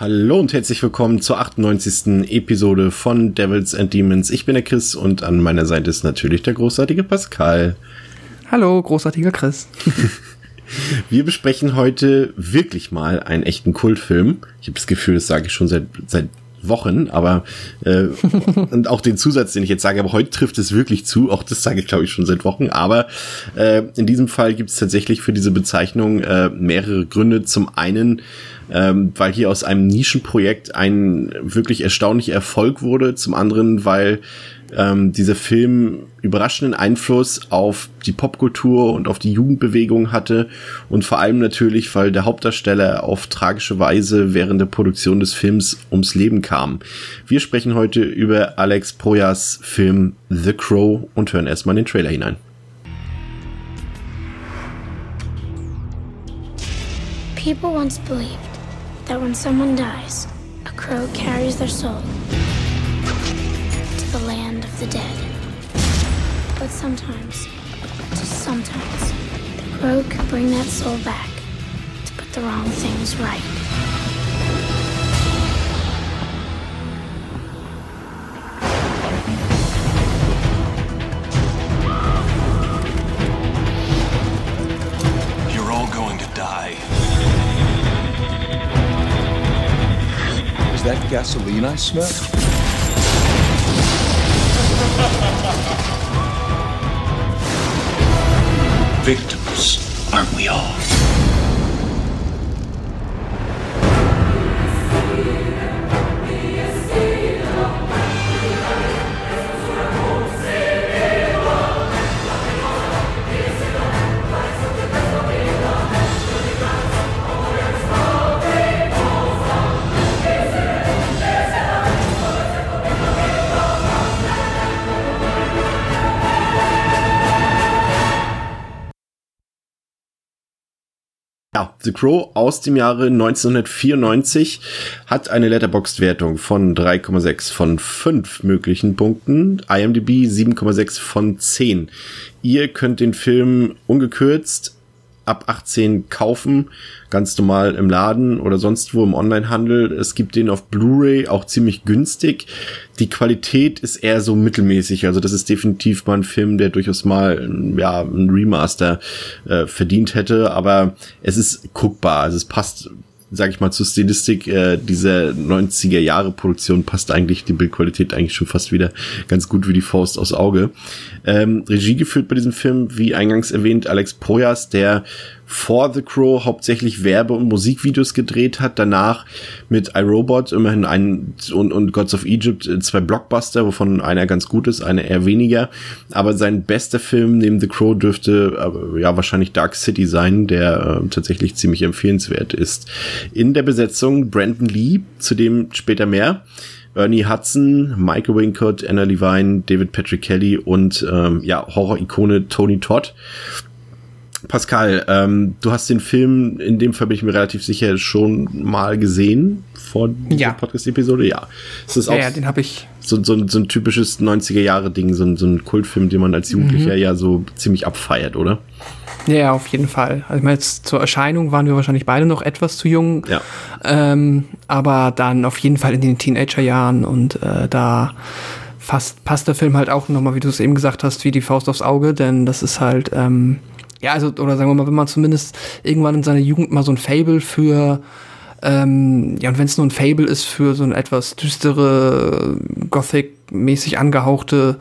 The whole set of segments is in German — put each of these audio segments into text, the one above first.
Hallo und herzlich willkommen zur 98. Episode von Devils and Demons. Ich bin der Chris und an meiner Seite ist natürlich der großartige Pascal. Hallo, großartiger Chris. Wir besprechen heute wirklich mal einen echten Kultfilm. Ich habe das Gefühl, das sage ich schon seit, seit Wochen, aber äh, und auch den Zusatz, den ich jetzt sage, aber heute trifft es wirklich zu, auch das sage ich glaube ich schon seit Wochen, aber äh, in diesem Fall gibt es tatsächlich für diese Bezeichnung äh, mehrere Gründe. Zum einen, ähm, weil hier aus einem Nischenprojekt ein wirklich erstaunlicher Erfolg wurde, zum anderen, weil ähm, dieser Film überraschenden Einfluss auf die Popkultur und auf die Jugendbewegung hatte und vor allem natürlich, weil der Hauptdarsteller auf tragische Weise während der Produktion des Films ums Leben kam. Wir sprechen heute über Alex Proyas Film The Crow und hören erstmal den Trailer hinein. People once believed that when someone dies, a crow carries their soul to the land of the dead. But sometimes, just sometimes, the crow can bring that soul back to put the wrong things right. Gasoline I smell? Victims, aren't we all? The Crow aus dem Jahre 1994 hat eine Letterboxd-Wertung von 3,6 von 5 möglichen Punkten, IMDb 7,6 von 10. Ihr könnt den Film ungekürzt ab 18 kaufen, ganz normal im Laden oder sonst wo im Onlinehandel. Es gibt den auf Blu-ray auch ziemlich günstig. Die Qualität ist eher so mittelmäßig, also das ist definitiv mal ein Film, der durchaus mal ja ein Remaster äh, verdient hätte, aber es ist guckbar, also es passt sag ich mal, zur Stilistik äh, dieser 90er Jahre Produktion passt eigentlich die Bildqualität eigentlich schon fast wieder ganz gut wie die Faust aus Auge. Ähm, Regie geführt bei diesem Film, wie eingangs erwähnt, Alex Proyas, der vor The Crow hauptsächlich Werbe- und Musikvideos gedreht hat, danach mit iRobot immerhin einen und, und Gods of Egypt äh, zwei Blockbuster, wovon einer ganz gut ist, einer eher weniger. Aber sein bester Film neben The Crow dürfte äh, ja wahrscheinlich Dark City sein, der äh, tatsächlich ziemlich empfehlenswert ist. In der Besetzung Brandon Lee, zu dem später mehr. Ernie Hudson, Michael Wincott, Anna Levine, David Patrick Kelly und ähm, ja, Horror-Ikone Tony Todd. Pascal, ähm, du hast den Film, in dem Fall bin ich mir relativ sicher, schon mal gesehen vor dieser Ja. Podcast-Episode. Ja. Es ist Ja, auch ja, den habe ich. so, so, so ein typisches 90er-Jahre-Ding, so, ein- so ein Kultfilm, den man als Jugendlicher ja so ziemlich abfeiert, oder? Ja, ja, auf jeden Fall. Also ich meine, jetzt zur Erscheinung waren wir wahrscheinlich beide noch etwas zu jung. Ja. Ähm, aber dann auf jeden Fall in den Teenagerjahren und äh, da fast, passt der Film halt auch nochmal, wie du es eben gesagt hast, wie die Faust aufs Auge, denn das ist halt, ähm, ja, also, oder sagen wir mal, wenn man zumindest irgendwann in seiner Jugend mal so ein Fable für ähm, ja, und wenn es nur ein Fable ist für so ein etwas düstere, Gothic-mäßig angehauchte,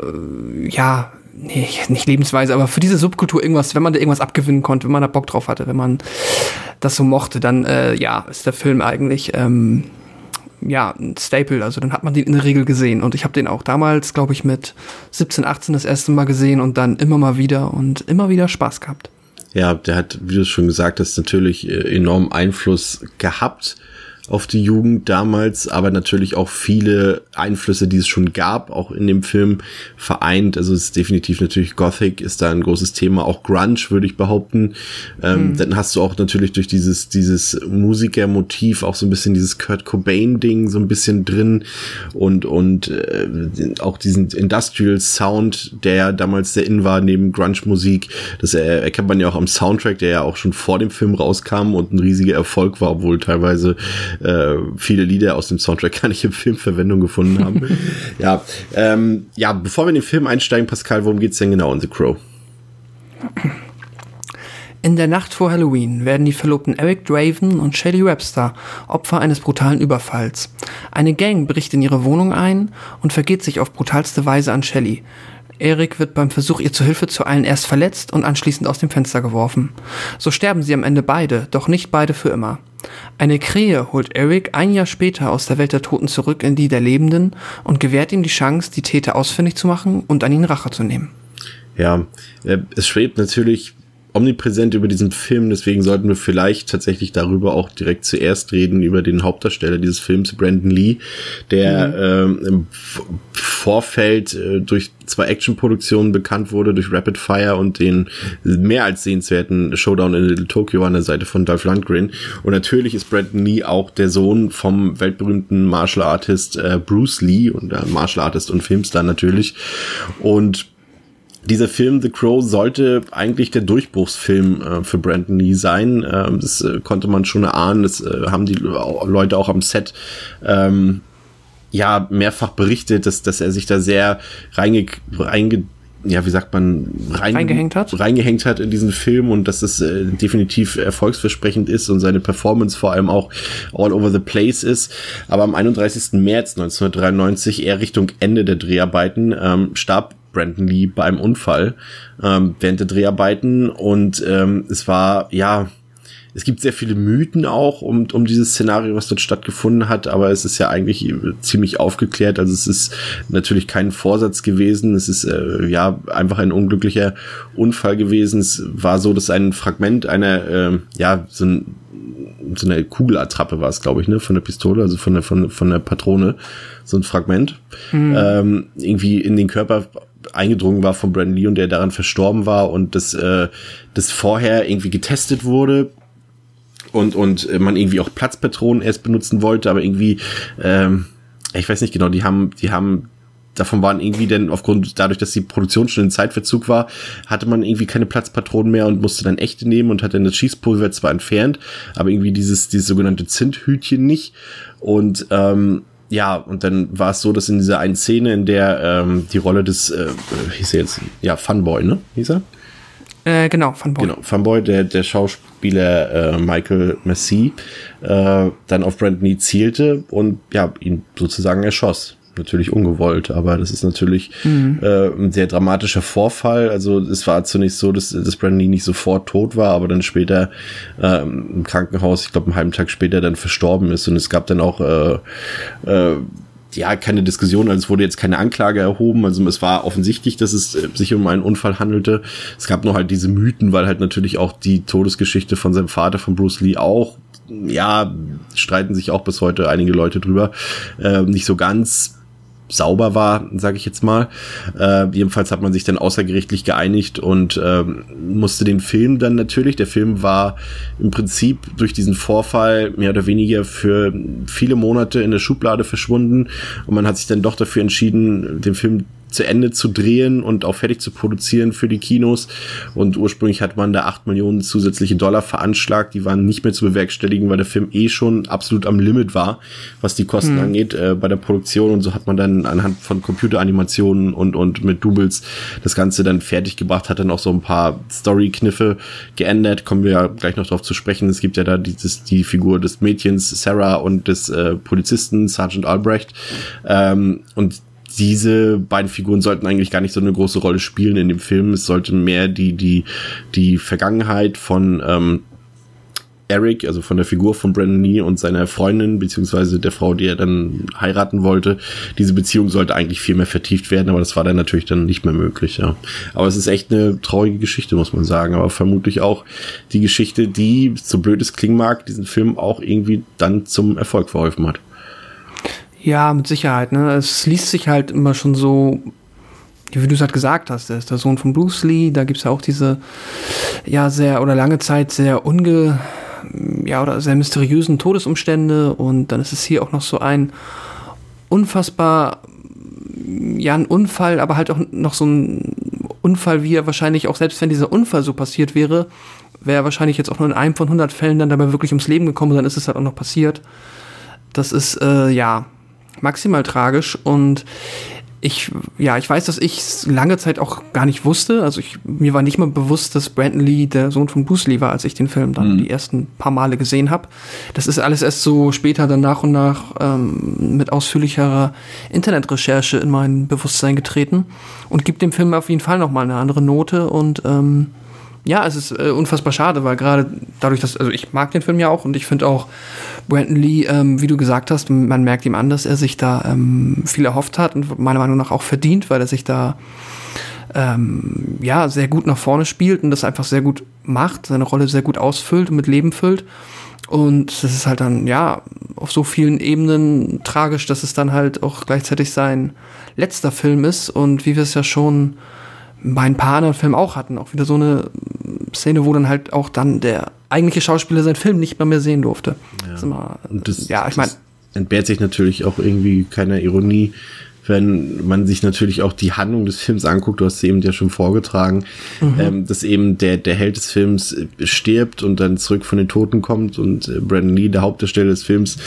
äh, ja, nee, nicht Lebensweise, aber für diese Subkultur irgendwas, wenn man da irgendwas abgewinnen konnte, wenn man da Bock drauf hatte, wenn man das so mochte, dann äh, ja, ist der Film eigentlich ähm, ja ein Staple. Also dann hat man den in der Regel gesehen und ich habe den auch damals, glaube ich, mit 17, 18 das erste Mal gesehen und dann immer mal wieder und immer wieder Spaß gehabt. Ja, der hat, wie du es schon gesagt hast, natürlich äh, enormen Einfluss gehabt auf die Jugend damals, aber natürlich auch viele Einflüsse, die es schon gab, auch in dem Film vereint. Also es ist definitiv natürlich Gothic ist da ein großes Thema, auch Grunge würde ich behaupten. Ähm, mhm. Dann hast du auch natürlich durch dieses dieses Musikermotiv auch so ein bisschen dieses Kurt Cobain Ding so ein bisschen drin und und äh, auch diesen Industrial Sound, der damals sehr in war neben Grunge Musik. Das erkennt man ja auch am Soundtrack, der ja auch schon vor dem Film rauskam und ein riesiger Erfolg war, obwohl teilweise äh, viele Lieder aus dem Soundtrack gar nicht im Film Verwendung gefunden haben. ja, ähm, ja, bevor wir in den Film einsteigen, Pascal, worum geht's denn genau in The Crow? In der Nacht vor Halloween werden die Verlobten Eric Draven und Shelley Webster Opfer eines brutalen Überfalls. Eine Gang bricht in ihre Wohnung ein und vergeht sich auf brutalste Weise an Shelley. Erik wird beim Versuch, ihr zu Hilfe zu eilen, erst verletzt und anschließend aus dem Fenster geworfen. So sterben sie am Ende beide, doch nicht beide für immer. Eine Krähe holt Eric ein Jahr später aus der Welt der Toten zurück in die der Lebenden und gewährt ihm die Chance, die Täter ausfindig zu machen und an ihn Rache zu nehmen. Ja, äh, es schwebt natürlich omnipräsent über diesen Film, deswegen sollten wir vielleicht tatsächlich darüber auch direkt zuerst reden, über den Hauptdarsteller dieses Films, Brandon Lee, der mhm. ähm, im Vorfeld äh, durch zwei Actionproduktionen bekannt wurde, durch Rapid Fire und den mehr als sehenswerten Showdown in Little Tokyo an der Seite von Dolph Lundgren. Und natürlich ist Brandon Lee auch der Sohn vom weltberühmten Martial Artist äh, Bruce Lee und äh, Martial Artist und Filmstar natürlich. Und dieser Film The Crow sollte eigentlich der Durchbruchsfilm äh, für Brandon Lee sein. Ähm, das äh, konnte man schon erahnen. Das äh, haben die Leute auch am Set ähm, ja mehrfach berichtet, dass, dass er sich da sehr reinge, reinge ja, wie sagt man, rein, reingehängt hat, reingehängt hat in diesen Film und dass es äh, definitiv erfolgsversprechend ist und seine Performance vor allem auch all over the place ist. Aber am 31. März 1993, eher Richtung Ende der Dreharbeiten, ähm, starb Brandon Lee beim Unfall ähm, während der Dreharbeiten und ähm, es war ja es gibt sehr viele Mythen auch um, um dieses Szenario, was dort stattgefunden hat, aber es ist ja eigentlich ziemlich aufgeklärt. Also es ist natürlich kein Vorsatz gewesen. Es ist äh, ja einfach ein unglücklicher Unfall gewesen. Es war so, dass ein Fragment einer, äh, ja, so, ein, so eine Kugelattrappe war es, glaube ich, ne, von der Pistole, also von der, von, von der Patrone, so ein Fragment, mhm. ähm, irgendwie in den Körper eingedrungen war von Brandon Lee und der daran verstorben war und das, äh, das vorher irgendwie getestet wurde und, und man irgendwie auch Platzpatronen erst benutzen wollte, aber irgendwie, ähm, ich weiß nicht genau, die haben, die haben davon waren irgendwie denn aufgrund dadurch, dass die Produktion schon in Zeitverzug war, hatte man irgendwie keine Platzpatronen mehr und musste dann echte nehmen und hat dann das Schießpulver zwar entfernt, aber irgendwie dieses dieses sogenannte Zinthütchen nicht und ähm, ja, und dann war es so, dass in dieser einen Szene, in der ähm, die Rolle des, äh, hieß er jetzt, ja, Funboy, ne? Hieß er? Äh, genau, Funboy. Genau, Funboy, der, der Schauspieler äh, Michael Massey, äh, dann auf Brandon Lee zielte und ja, ihn sozusagen erschoss natürlich ungewollt, aber das ist natürlich mhm. äh, ein sehr dramatischer Vorfall. Also es war zunächst so, dass, dass Brandon Lee nicht sofort tot war, aber dann später äh, im Krankenhaus, ich glaube einen halben Tag später dann verstorben ist und es gab dann auch äh, äh, ja, keine Diskussion, also es wurde jetzt keine Anklage erhoben, also es war offensichtlich, dass es äh, sich um einen Unfall handelte. Es gab nur halt diese Mythen, weil halt natürlich auch die Todesgeschichte von seinem Vater, von Bruce Lee, auch ja, streiten sich auch bis heute einige Leute drüber, äh, nicht so ganz sauber war, sage ich jetzt mal. Äh, jedenfalls hat man sich dann außergerichtlich geeinigt und äh, musste den Film dann natürlich, der Film war im Prinzip durch diesen Vorfall mehr oder weniger für viele Monate in der Schublade verschwunden und man hat sich dann doch dafür entschieden, den Film zu Ende zu drehen und auch fertig zu produzieren für die Kinos. Und ursprünglich hat man da acht Millionen zusätzliche Dollar veranschlagt. Die waren nicht mehr zu bewerkstelligen, weil der Film eh schon absolut am Limit war, was die Kosten mhm. angeht äh, bei der Produktion. Und so hat man dann anhand von Computeranimationen und, und mit Doubles das Ganze dann fertig gebracht, hat dann auch so ein paar Story-Kniffe geändert. Kommen wir ja gleich noch drauf zu sprechen. Es gibt ja da dieses, die Figur des Mädchens Sarah und des äh, Polizisten Sergeant Albrecht. Ähm, und diese beiden Figuren sollten eigentlich gar nicht so eine große Rolle spielen in dem Film. Es sollte mehr die, die, die Vergangenheit von ähm, Eric, also von der Figur von Brandon Lee und seiner Freundin, beziehungsweise der Frau, die er dann heiraten wollte. Diese Beziehung sollte eigentlich viel mehr vertieft werden, aber das war dann natürlich dann nicht mehr möglich, ja. Aber es ist echt eine traurige Geschichte, muss man sagen. Aber vermutlich auch die Geschichte, die, so blöd es klingen mag, diesen Film auch irgendwie dann zum Erfolg verholfen hat. Ja, mit Sicherheit. Ne? Es liest sich halt immer schon so, wie du es halt gesagt hast, er ist der Sohn von Bruce Lee. Da gibt's ja auch diese, ja, sehr oder lange Zeit sehr unge, ja, oder sehr mysteriösen Todesumstände. Und dann ist es hier auch noch so ein unfassbar, ja, ein Unfall, aber halt auch noch so ein Unfall, wie er wahrscheinlich auch, selbst wenn dieser Unfall so passiert wäre, wäre er wahrscheinlich jetzt auch nur in einem von 100 Fällen dann dabei wirklich ums Leben gekommen, dann ist es halt auch noch passiert. Das ist, äh, ja, maximal tragisch und ich, ja, ich weiß, dass ich lange Zeit auch gar nicht wusste. Also ich, mir war nicht mal bewusst, dass Brandon Lee der Sohn von Bruce Lee war, als ich den Film dann mhm. die ersten paar Male gesehen habe. Das ist alles erst so später dann nach und nach ähm, mit ausführlicherer Internetrecherche in mein Bewusstsein getreten und gibt dem Film auf jeden Fall noch mal eine andere Note und ähm, ja, es ist äh, unfassbar schade, weil gerade dadurch, dass, also ich mag den Film ja auch und ich finde auch Brandon Lee, ähm, wie du gesagt hast, man merkt ihm an, dass er sich da ähm, viel erhofft hat und meiner Meinung nach auch verdient, weil er sich da ähm, ja sehr gut nach vorne spielt und das einfach sehr gut macht, seine Rolle sehr gut ausfüllt und mit Leben füllt. Und das ist halt dann, ja, auf so vielen Ebenen tragisch, dass es dann halt auch gleichzeitig sein letzter Film ist. Und wie wir es ja schon bei ein paar anderen Filmen auch hatten. Auch wieder so eine Szene, wo dann halt auch dann der eigentliche Schauspieler seinen Film nicht mehr, mehr sehen durfte. Ja, das immer, das, ja ich meine. Entbehrt sich natürlich auch irgendwie keiner Ironie, wenn man sich natürlich auch die Handlung des Films anguckt, du hast sie eben ja schon vorgetragen, mhm. ähm, dass eben der, der Held des Films äh, stirbt und dann zurück von den Toten kommt und äh, Brandon Lee, der Hauptdarsteller des Films,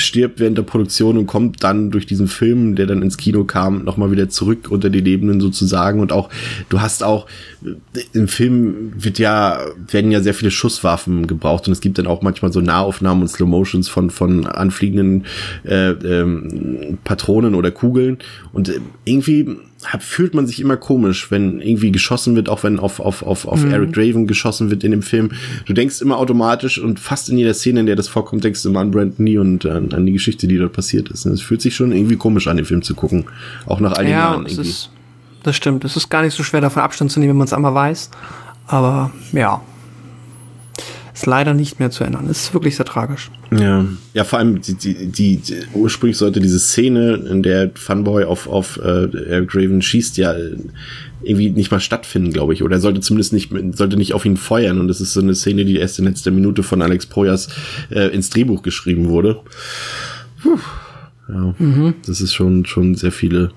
stirbt während der Produktion und kommt dann durch diesen Film, der dann ins Kino kam, nochmal wieder zurück unter die Lebenden sozusagen. Und auch, du hast auch, im Film wird ja, werden ja sehr viele Schusswaffen gebraucht und es gibt dann auch manchmal so Nahaufnahmen und Slow Motions von, von anfliegenden äh, ähm, Patronen oder Kugeln. Und äh, irgendwie hab, fühlt man sich immer komisch, wenn irgendwie geschossen wird, auch wenn auf, auf, auf, auf mhm. Eric Draven geschossen wird in dem Film. Du denkst immer automatisch und fast in jeder Szene, in der das vorkommt, denkst du immer an Brandon Lee und an, an die Geschichte, die dort passiert ist. Es fühlt sich schon irgendwie komisch an, den Film zu gucken. Auch nach all den ja, Jahren irgendwie. Ist, das stimmt. Es ist gar nicht so schwer, davon Abstand zu nehmen, wenn man es einmal weiß. Aber ja, ist leider nicht mehr zu ändern. Ist wirklich sehr tragisch. Ja, ja, vor allem die, die, die, die ursprünglich sollte diese Szene, in der Funboy auf auf äh, Eric Raven schießt, ja irgendwie nicht mal stattfinden, glaube ich. Oder er sollte zumindest nicht sollte nicht auf ihn feuern. Und das ist so eine Szene, die erst in letzter Minute von Alex Proyas äh, ins Drehbuch geschrieben wurde. Puh. Ja, mhm. das ist schon schon sehr viele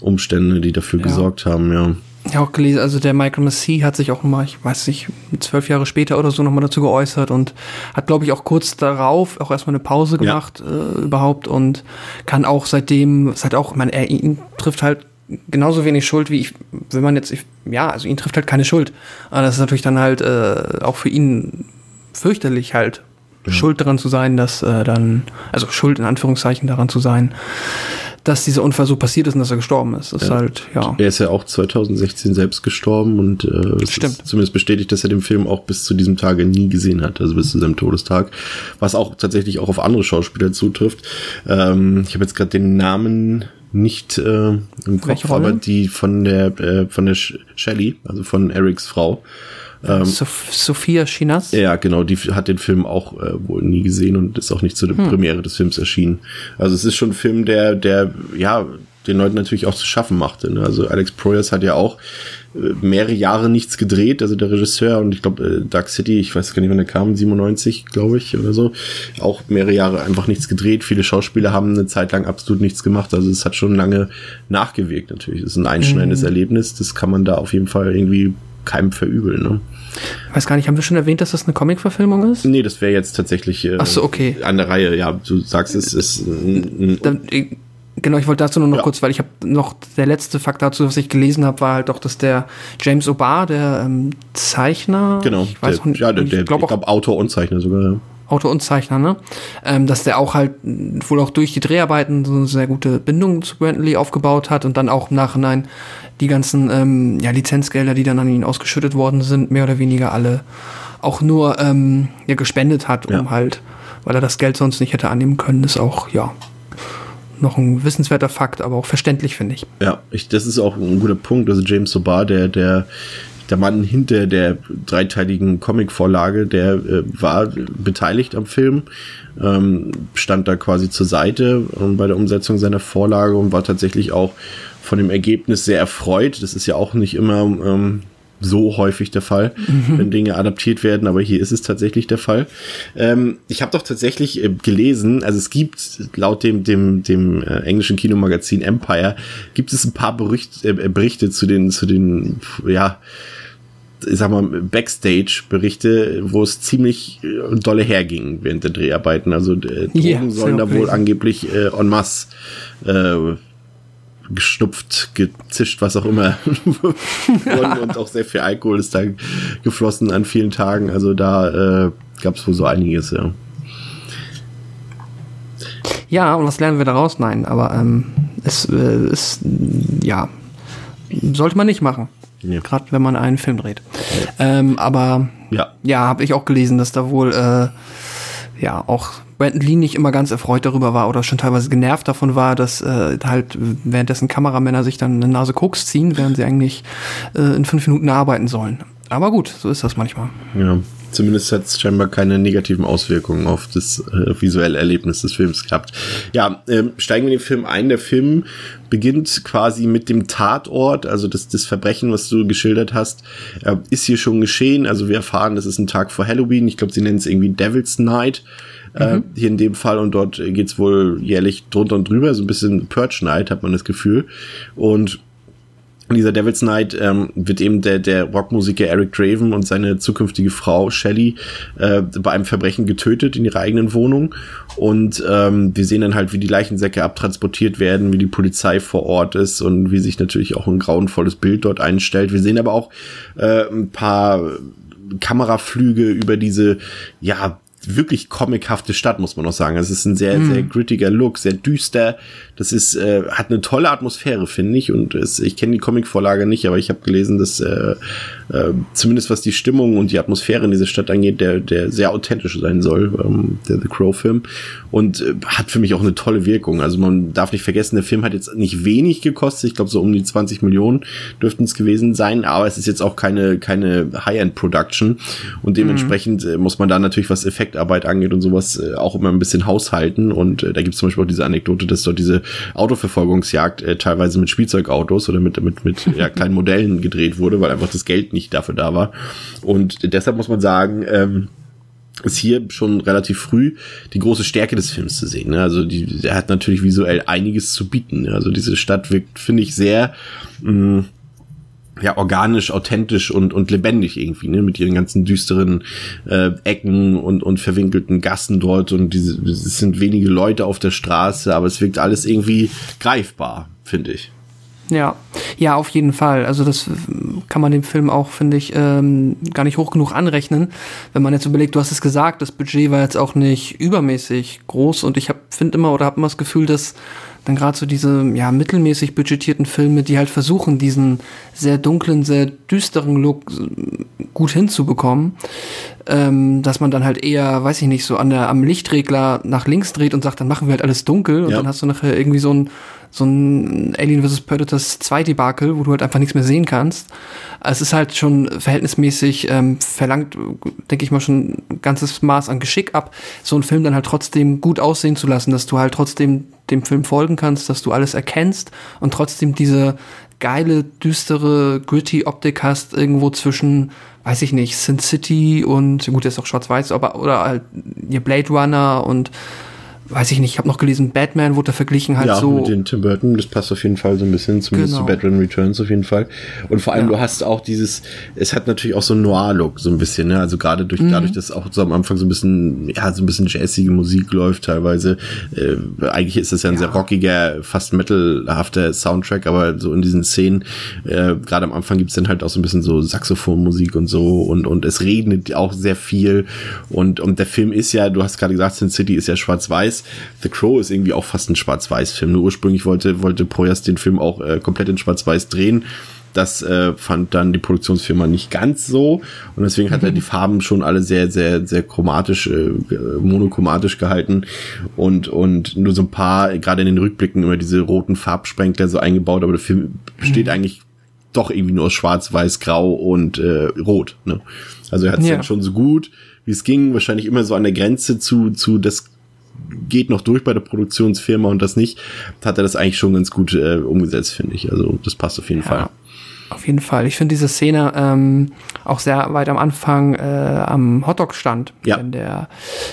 Umstände, die dafür ja. gesorgt haben, ja ja auch gelesen, also der Michael Massey hat sich auch nochmal, ich weiß nicht, zwölf Jahre später oder so nochmal dazu geäußert und hat, glaube ich, auch kurz darauf auch erstmal eine Pause gemacht ja. äh, überhaupt und kann auch seitdem, es hat auch, meine, er ihn trifft halt genauso wenig Schuld wie ich, wenn man jetzt, ich, ja, also ihn trifft halt keine Schuld. Aber das ist natürlich dann halt äh, auch für ihn fürchterlich halt, ja. schuld daran zu sein, dass äh, dann, also Schuld in Anführungszeichen daran zu sein, dass dieser Unfall so passiert ist und dass er gestorben ist. Das ja. ist halt, ja. Er ist ja auch 2016 selbst gestorben und äh, Stimmt. zumindest bestätigt, dass er den Film auch bis zu diesem Tage nie gesehen hat, also bis zu seinem Todestag. Was auch tatsächlich auch auf andere Schauspieler zutrifft. Ähm, ich habe jetzt gerade den Namen nicht äh, im Kopf, aber die von der äh, von der Shelley, also von Erics Frau, ähm, Sophia Chinas? Ja, genau, die hat den Film auch äh, wohl nie gesehen und ist auch nicht zu der hm. Premiere des Films erschienen. Also es ist schon ein Film, der, der, ja, den Leuten natürlich auch zu schaffen machte. Ne? Also Alex Proyas hat ja auch äh, mehrere Jahre nichts gedreht, also der Regisseur und ich glaube äh, Dark City, ich weiß gar nicht, wann der kam, 97, glaube ich, oder so, auch mehrere Jahre einfach nichts gedreht. Viele Schauspieler haben eine Zeit lang absolut nichts gemacht, also es hat schon lange nachgewirkt natürlich. Es ist ein einschneidendes mhm. Erlebnis, das kann man da auf jeden Fall irgendwie keinem verübeln. Ne? Weiß gar nicht, haben wir schon erwähnt, dass das eine Comic-Verfilmung ist? Nee, das wäre jetzt tatsächlich äh, so, okay. an der Reihe. Ja, du sagst, es ist Dann, äh, Genau, ich wollte dazu nur noch ja. kurz, weil ich habe noch der letzte Fakt dazu, was ich gelesen habe, war halt auch, dass der James O'Barr, der ähm, Zeichner, genau, ich weiß der, auch, ja, der, der, ich glaube glaub, Autor und Zeichner sogar. Ja. Autor und Zeichner, ne? Ähm, dass der auch halt wohl auch durch die Dreharbeiten so eine sehr gute Bindung zu Brandon Lee aufgebaut hat und dann auch im Nachhinein die ganzen ähm, ja, Lizenzgelder, die dann an ihn ausgeschüttet worden sind, mehr oder weniger alle auch nur ähm, ja, gespendet hat, um Ja. halt, weil er das Geld sonst nicht hätte annehmen können, ist auch, ja, noch ein wissenswerter Fakt, aber auch verständlich, finde ich. Ja, ich, das ist auch ein guter Punkt. Also James Sobar, der, der, der Mann hinter der dreiteiligen Comicvorlage, der äh, war beteiligt am Film, ähm, stand da quasi zur Seite ähm, bei der Umsetzung seiner Vorlage und war tatsächlich auch von dem Ergebnis sehr erfreut. Das ist ja auch nicht immer ähm, so häufig der Fall, wenn Dinge adaptiert werden, aber hier ist es tatsächlich der Fall. Ähm, ich habe doch tatsächlich äh, gelesen, also es gibt laut dem dem dem äh, englischen Kinomagazin Empire gibt es ein paar Bericht, äh, Berichte zu den zu den ja ich sag mal, Backstage-Berichte, wo es ziemlich äh, dolle herging während der Dreharbeiten. Also äh, Drogen das sollen da ich wohl angeblich äh, en masse äh, geschnupft, gezischt, was auch immer. wurden und auch sehr viel Alkohol ist da geflossen an vielen Tagen. Also da äh, gab es wohl so einiges, ja. Ja, und was lernen wir daraus? Nein, aber ähm, es äh, ist, ja, sollte man nicht machen. Ja. Gerade wenn man einen Film dreht. Ähm, aber Ja. ja, habe ich auch gelesen, dass da wohl äh, ja auch Brandon Lee nicht immer ganz erfreut darüber war oder schon teilweise genervt davon war, dass äh, halt währenddessen Kameramänner sich dann eine Nase Koks ziehen, während sie eigentlich äh, in fünf Minuten arbeiten sollen. Aber gut, so ist das manchmal. Ja, zumindest hat es scheinbar keine negativen Auswirkungen auf das äh, visuelle Erlebnis des Films gehabt. Ja, ähm, steigen wir in den Film ein. Der Film beginnt quasi mit dem Tatort, also das, das Verbrechen, was du geschildert hast, äh, ist hier schon geschehen. Also wir erfahren, das ist ein Tag vor Halloween. Ich glaube, sie nennen es irgendwie Devil's Night. Äh, hier in dem Fall und dort geht's wohl jährlich drunter und drüber, so ein bisschen Purge Night hat man das Gefühl und in dieser Devil's Night ähm, wird eben der, der Rockmusiker Eric Draven und seine zukünftige Frau Shelley äh, bei einem Verbrechen getötet in ihrer eigenen Wohnung. Und ähm, wir sehen dann halt, wie die Leichensäcke abtransportiert werden, wie die Polizei vor Ort ist und wie sich natürlich auch ein grauenvolles Bild dort einstellt. Wir sehen aber auch äh, ein paar Kameraflüge über diese, ja, wirklich comichafte Stadt, muss man noch sagen. Es ist ein sehr, sehr grittiger Look, sehr düster. Das ist, äh, hat eine tolle Atmosphäre, finde ich. Und es, ich kenne die Comicvorlage nicht, aber ich habe gelesen, dass äh, äh, zumindest was die Stimmung und die Atmosphäre in dieser Stadt angeht, der, der sehr authentisch sein soll, ähm, der The Crow-Film. Und äh, hat für mich auch eine tolle Wirkung. Also man darf nicht vergessen, der Film hat jetzt nicht wenig gekostet. Ich glaube, so um die 20 Millionen dürften es gewesen sein. Aber es ist jetzt auch keine, keine High-End-Production. Und dementsprechend äh, muss man da natürlich, was Effektarbeit angeht und sowas, äh, auch immer ein bisschen haushalten. Und äh, da gibt es zum Beispiel auch diese Anekdote, dass dort diese Autoverfolgungsjagd äh, teilweise mit Spielzeugautos oder mit, mit, mit ja, kleinen Modellen gedreht wurde, weil einfach das Geld nicht dafür da war. Und deshalb muss man sagen, ähm, ist hier schon relativ früh die große Stärke des Films zu sehen. Ne? Also die, der hat natürlich visuell einiges zu bieten. Also diese Stadt wirkt, finde ich, sehr mh, ja organisch, authentisch und und lebendig irgendwie, ne, mit ihren ganzen düsteren äh, Ecken und und verwinkelten Gassen dort und diese es sind wenige Leute auf der Straße, aber es wirkt alles irgendwie greifbar, finde ich. Ja, ja, auf jeden Fall. Also das kann man dem Film auch, finde ich, ähm, gar nicht hoch genug anrechnen. Wenn man jetzt überlegt, du hast es gesagt, das Budget war jetzt auch nicht übermäßig groß und ich habe finde immer oder habe immer das Gefühl, dass dann gerade so diese ja mittelmäßig budgetierten Filme, die halt versuchen, diesen sehr dunklen, sehr düsteren Look äh, gut hinzubekommen, ähm, dass man dann halt eher, weiß ich nicht, so an der am Lichtregler nach links dreht und sagt, dann machen wir halt alles dunkel und Ja. dann hast du nachher irgendwie so ein so ein Alien vs. Predators 2 Debakel, wo du halt einfach nichts mehr sehen kannst. Es ist halt schon verhältnismäßig ähm, verlangt, denke ich mal, schon ein ganzes Maß an Geschick ab, so einen Film dann halt trotzdem gut aussehen zu lassen, dass du halt trotzdem dem Film folgen kannst, dass du alles erkennst und trotzdem diese geile, düstere, gritty Optik hast, irgendwo zwischen, weiß ich nicht, Sin City und, gut, der ist auch schwarz-weiß, aber, oder halt ihr Blade Runner und, weiß ich nicht, ich habe noch gelesen, Batman wurde da verglichen halt ja, so. mit den Tim Burton, das passt auf jeden Fall so ein bisschen, zumindest Genau. zu Batman Returns auf jeden Fall. Und vor allem, Ja. du hast auch dieses, es hat natürlich auch so einen Noir-Look, so ein bisschen, ne? Also gerade durch, Mhm. dadurch, dass auch so am Anfang so ein bisschen, ja, so ein bisschen jazzige Musik läuft teilweise. Äh, eigentlich ist das ja ein sehr rockiger, fast metalhafter Soundtrack, aber so in diesen Szenen, äh, gerade am Anfang gibt's dann halt auch so ein bisschen so Saxophonmusik und so und, und es regnet auch sehr viel. Und, und der Film ist ja, du hast gerade gesagt, Sin City ist ja schwarz-weiß. The Crow ist irgendwie auch fast ein Schwarz-Weiß-Film. Nur ursprünglich wollte, wollte Proyas den Film auch äh, komplett in Schwarz-Weiß drehen. Das äh, fand dann die Produktionsfirma nicht ganz so und deswegen hat er die Farben schon alle sehr, sehr, sehr chromatisch, äh, monochromatisch gehalten und, und nur so ein paar, gerade in den Rückblicken immer diese roten Farbsprenkler so eingebaut, aber der Film besteht eigentlich doch irgendwie nur aus Schwarz, Weiß, Grau und äh, Rot. Ne? Also er hat es Ja. dann schon so gut, wie es ging, wahrscheinlich immer so an der Grenze zu, zu das geht noch durch bei der Produktionsfirma und das nicht, hat er das eigentlich schon ganz gut äh, umgesetzt, finde ich. Also das passt auf jeden Fall. Auf jeden Fall. Ich finde diese Szene ähm, auch sehr weit am Anfang äh, am Hotdog-Stand, Ja. wenn der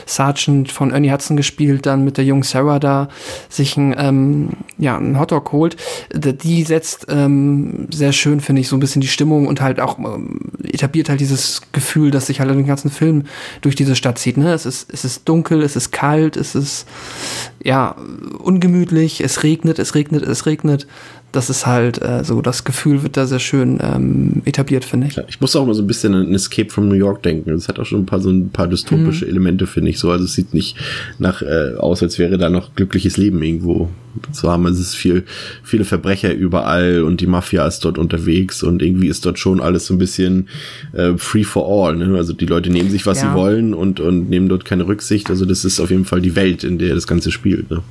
Sergeant von Ernie Hudson gespielt dann mit der jungen Sarah da sich ein, ähm, ja, einen Hotdog holt. Die setzt ähm, sehr schön, finde ich, so ein bisschen die Stimmung und halt auch ähm, etabliert halt dieses Gefühl, dass sich halt den ganzen Film durch diese Stadt zieht. Ne? Es, ist, es ist dunkel, es ist kalt, es ist ja ungemütlich, es regnet, es regnet, es regnet. Das ist halt äh, so, das Gefühl wird da sehr schön ähm, etabliert, finde ich. Ich muss auch mal so ein bisschen an Escape from New York denken. Das hat auch schon ein paar so ein paar dystopische Elemente, finde ich so. Also es sieht nicht nach äh, aus, als wäre da noch glückliches Leben irgendwo zu haben. Es ist viel, viele Verbrecher überall und die Mafia ist dort unterwegs und irgendwie ist dort schon alles so ein bisschen äh, free for all. Ne? Also die Leute nehmen sich, was Ja. sie wollen und, und nehmen dort keine Rücksicht. Also das ist auf jeden Fall die Welt, in der das Ganze spielt. Ne?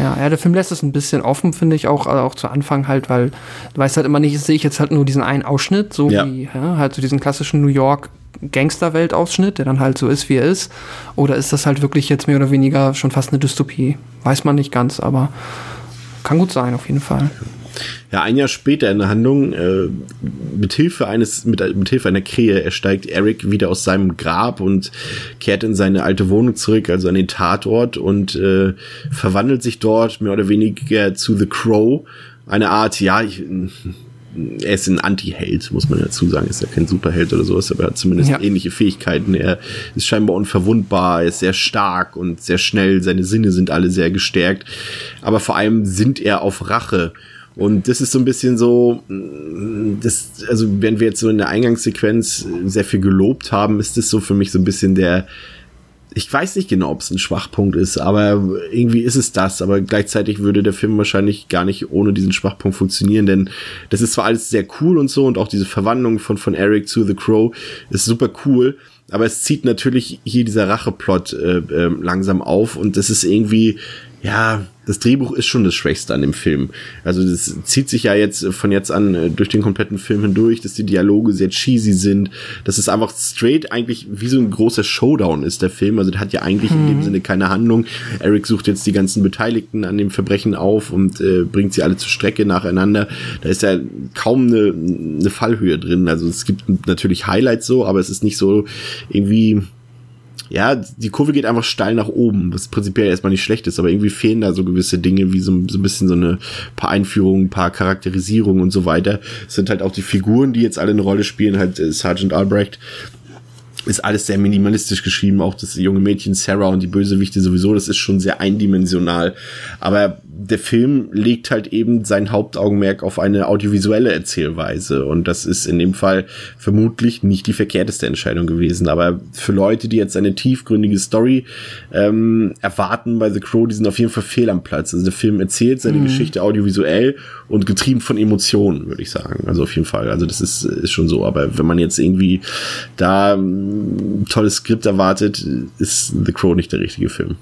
Ja, ja, der Film lässt es ein bisschen offen, finde ich, auch, also auch zu Anfang halt, weil du weißt halt immer nicht, sehe ich jetzt halt nur diesen einen Ausschnitt, so Ja. wie ja, halt so diesen klassischen New York Gangsterwelt-Ausschnitt, der dann halt so ist, wie er ist. Oder ist das halt wirklich jetzt mehr oder weniger schon fast eine Dystopie? Weiß man nicht ganz, aber kann gut sein, auf jeden Fall. Ja, ein Jahr später in der Handlung, äh, mit Hilfe eines, mit, mit Hilfe einer Krähe ersteigt Eric wieder aus seinem Grab und kehrt in seine alte Wohnung zurück, also an den Tatort und äh, verwandelt sich dort mehr oder weniger zu The Crow. Eine Art, ja, ich, er ist ein Anti-Held, muss man dazu sagen. Ist ja kein Superheld oder sowas, aber er hat zumindest Ja. ähnliche Fähigkeiten. Er ist scheinbar unverwundbar, er ist sehr stark und sehr schnell. Seine Sinne sind alle sehr gestärkt. Aber vor allem sind er auf Rache. Und das ist so ein bisschen so, mm, das, also wenn wir jetzt so in der Eingangssequenz sehr viel gelobt haben, ist das so für mich so ein bisschen der, ich weiß nicht genau, ob es ein Schwachpunkt ist, aber irgendwie ist es das. Aber gleichzeitig würde der Film wahrscheinlich gar nicht ohne diesen Schwachpunkt funktionieren, denn das ist zwar alles sehr cool und so und auch diese Verwandlung von, von Eric zu The Crow ist super cool, aber es zieht natürlich hier dieser Racheplot äh, äh, langsam auf und das ist irgendwie, ja, das Drehbuch ist schon das Schwächste an dem Film. Also das zieht sich ja jetzt von jetzt an äh, durch den kompletten Film hindurch, dass die Dialoge sehr cheesy sind, dass es einfach straight eigentlich wie so ein großer Showdown ist, der Film. Also der hat ja eigentlich in dem Sinne keine Handlung. Eric sucht jetzt die ganzen Beteiligten an dem Verbrechen auf und äh, bringt sie alle zur Strecke nacheinander. Da ist ja kaum eine, eine Fallhöhe drin. Also es gibt natürlich Highlights so, aber es ist nicht so irgendwie ja, die Kurve geht einfach steil nach oben, was prinzipiell erstmal nicht schlecht ist, aber irgendwie fehlen da so gewisse Dinge, wie so, so ein bisschen so eine paar Einführungen, ein paar Charakterisierungen und so weiter. Es sind halt auch die Figuren, die jetzt alle eine Rolle spielen, halt äh, Sergeant Albrecht ist alles sehr minimalistisch geschrieben, auch das junge Mädchen Sarah und die Bösewichte sowieso, das ist schon sehr eindimensional. Aber der Film legt halt eben sein Hauptaugenmerk auf eine audiovisuelle Erzählweise und das ist in dem Fall vermutlich nicht die verkehrteste Entscheidung gewesen. Aber für Leute, die jetzt eine tiefgründige Story ähm, erwarten bei The Crow, die sind auf jeden Fall fehl am Platz. Also der Film erzählt seine Geschichte audiovisuell und getrieben von Emotionen, würde ich sagen. Also auf jeden Fall. Also das ist, ist schon so. Aber wenn man jetzt irgendwie da ein tolles Skript erwartet, ist The Crow nicht der richtige Film.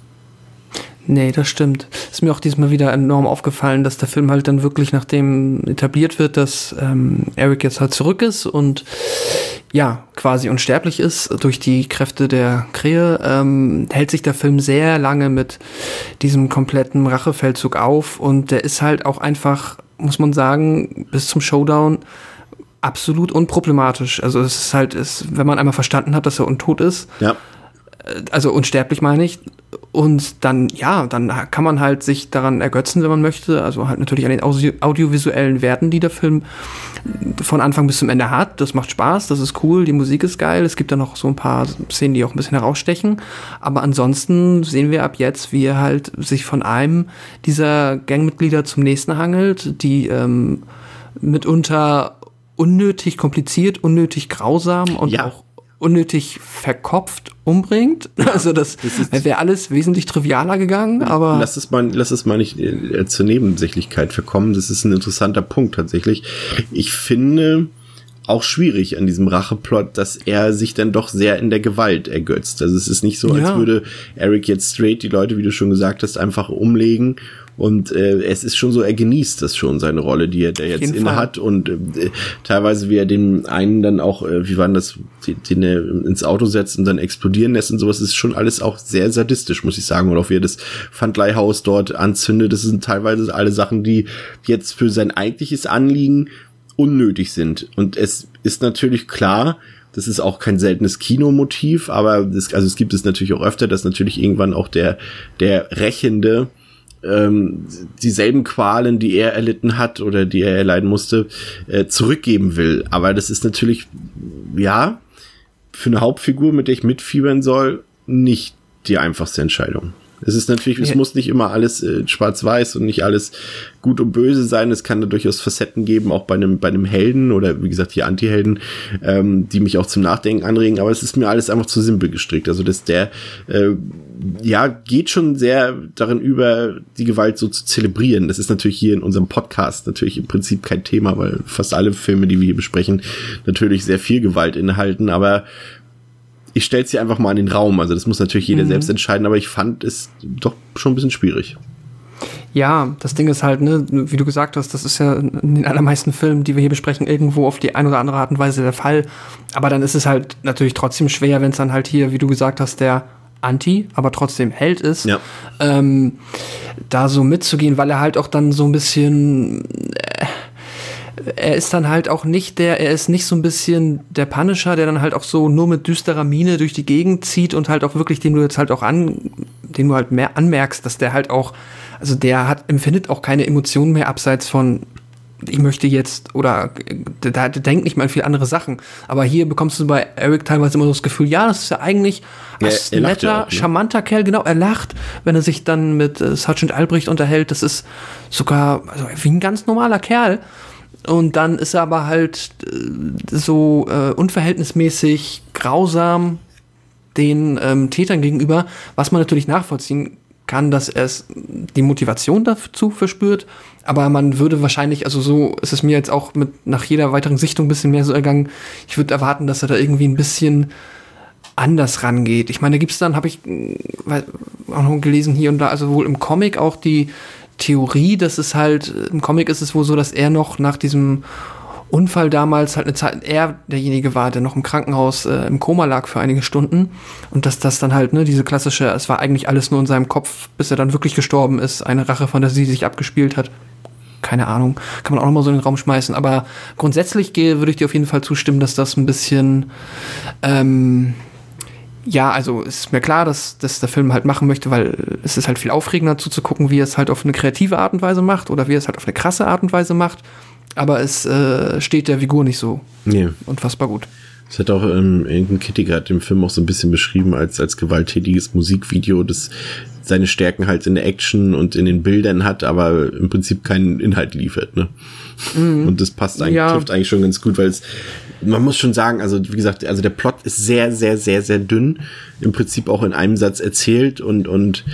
Nee, das stimmt. Ist mir auch diesmal wieder enorm aufgefallen, dass der Film halt dann wirklich, nachdem etabliert wird, dass ähm, Eric jetzt halt zurück ist und ja, quasi unsterblich ist durch die Kräfte der Krähe, ähm, hält sich der Film sehr lange mit diesem kompletten Rachefeldzug auf und der ist halt auch einfach, muss man sagen, bis zum Showdown absolut unproblematisch. Also es ist halt, es, wenn man einmal verstanden hat, dass er untot ist, Ja. Also unsterblich meine ich. Und dann, ja, dann kann man halt sich daran ergötzen, wenn man möchte. Also halt natürlich an den audio audiovisuellen Werten, die der Film von Anfang bis zum Ende hat. Das macht Spaß, das ist cool, die Musik ist geil. Es gibt da noch so ein paar Szenen, die auch ein bisschen herausstechen. Aber ansonsten sehen wir ab jetzt, wie er halt sich von einem dieser Gangmitglieder zum nächsten hangelt, die ähm, mitunter unnötig kompliziert, unnötig grausam und Ja. auch unnötig verkopft umbringt. Also das, das wäre alles wesentlich trivialer gegangen, aber. Lass es mal, lass es mal nicht äh, zur Nebensächlichkeit verkommen. Das ist ein interessanter Punkt tatsächlich. Ich finde, auch schwierig an diesem Racheplot, dass er sich dann doch sehr in der Gewalt ergötzt. Also es ist nicht so, als Ja. würde Eric jetzt straight die Leute, wie du schon gesagt hast, einfach umlegen. Und äh, es ist schon so, er genießt das schon, seine Rolle, die er der jetzt inne Fall. hat. Und äh, teilweise, wie er den einen dann auch, äh, wie war denn das, den, den er ins Auto setzt und dann explodieren lässt und sowas, ist schon alles auch sehr sadistisch, muss ich sagen. Und auch wie er das Pfandleihhaus dort anzündet, das sind teilweise alle Sachen, die jetzt für sein eigentliches Anliegen unnötig sind. Und es ist natürlich klar, das ist auch kein seltenes Kinomotiv, aber das, also es gibt es natürlich auch öfter, dass natürlich irgendwann auch der, der Rächende ähm, dieselben Qualen, die er erlitten hat oder die er erleiden musste, äh, zurückgeben will. Aber das ist natürlich, ja, für eine Hauptfigur, mit der ich mitfiebern soll, nicht die einfachste Entscheidung. Es ist natürlich, es Ja. muss nicht immer alles äh, schwarz-weiß und nicht alles gut und böse sein. Es kann da durchaus Facetten geben, auch bei einem, bei einem Helden oder wie gesagt hier Anti-Helden, ähm, die mich auch zum Nachdenken anregen. Aber es ist mir alles einfach zu simpel gestrickt. Also dass der äh, ja geht schon sehr darin über, die Gewalt so zu zelebrieren. Das ist natürlich hier in unserem Podcast natürlich im Prinzip kein Thema, weil fast alle Filme, die wir hier besprechen, natürlich sehr viel Gewalt inhalten. Aber ich stelle es hier einfach mal in den Raum. Also das muss natürlich jeder selbst entscheiden, aber ich fand es doch schon ein bisschen schwierig. Ja, das Ding ist halt, ne, wie du gesagt hast, das ist ja in den allermeisten Filmen, die wir hier besprechen, irgendwo auf die eine oder andere Art und Weise der Fall. Aber dann ist es halt natürlich trotzdem schwer, wenn es dann halt hier, wie du gesagt hast, der Anti, aber trotzdem Held ist, Ja. ähm, da so mitzugehen, weil er halt auch dann so ein bisschen er ist dann halt auch nicht der, er ist nicht so ein bisschen der Punisher, der dann halt auch so nur mit düsterer Miene durch die Gegend zieht und halt auch wirklich, den du jetzt halt auch an, den du halt mehr anmerkst, dass der halt auch, also der hat, empfindet auch keine Emotionen mehr abseits von, ich möchte jetzt, oder der, der denkt nicht mal an viele andere Sachen. Aber hier bekommst du bei Eric teilweise immer so das Gefühl, ja, das ist ja eigentlich Ja, ein lacht ja netter, auch, ne? charmanter Kerl, genau, er lacht, wenn er sich dann mit äh, Sergeant Albrecht unterhält. Das ist sogar also wie ein ganz normaler Kerl. Und dann ist er aber halt äh, so äh, unverhältnismäßig grausam den ähm, Tätern gegenüber, was man natürlich nachvollziehen kann, dass er die Motivation dazu verspürt, aber man würde wahrscheinlich, also so ist es mir jetzt auch mit nach jeder weiteren Sichtung ein bisschen mehr so ergangen, ich würde erwarten, dass er da irgendwie ein bisschen anders rangeht. Ich meine, da gibt es dann, habe ich weil- auch noch gelesen hier und da, also wohl im Comic auch die Theorie, dass es halt, im Comic ist es wohl so, dass er noch nach diesem Unfall damals halt eine Zeit, er derjenige war, der noch im Krankenhaus äh, im Koma lag für einige Stunden und dass das dann halt, ne, diese klassische, es war eigentlich alles nur in seinem Kopf, bis er dann wirklich gestorben ist, eine Rachefantasie sich abgespielt hat. Keine Ahnung, kann man auch noch mal so in den Raum schmeißen, aber grundsätzlich gehe, würde ich dir auf jeden Fall zustimmen, dass das ein bisschen, ähm, ja, also es ist mir klar, dass, dass der Film halt machen möchte, weil es ist halt viel aufregender zuzugucken, wie er es halt auf eine kreative Art und Weise macht oder wie er es halt auf eine krasse Art und Weise macht. Aber es äh, steht der Figur nicht so Nee. unfassbar gut. Das hat auch ähm, irgendein Kritiker hat den Film auch so ein bisschen beschrieben als, als gewalttätiges Musikvideo, das seine Stärken halt in der Action und in den Bildern hat, aber im Prinzip keinen Inhalt liefert. Ne? Und das passt eigentlich, Ja. trifft eigentlich schon ganz gut, weil es, man muss schon sagen, also wie gesagt, also der Plot ist sehr, sehr, sehr, sehr dünn. Im Prinzip auch in einem Satz erzählt und, und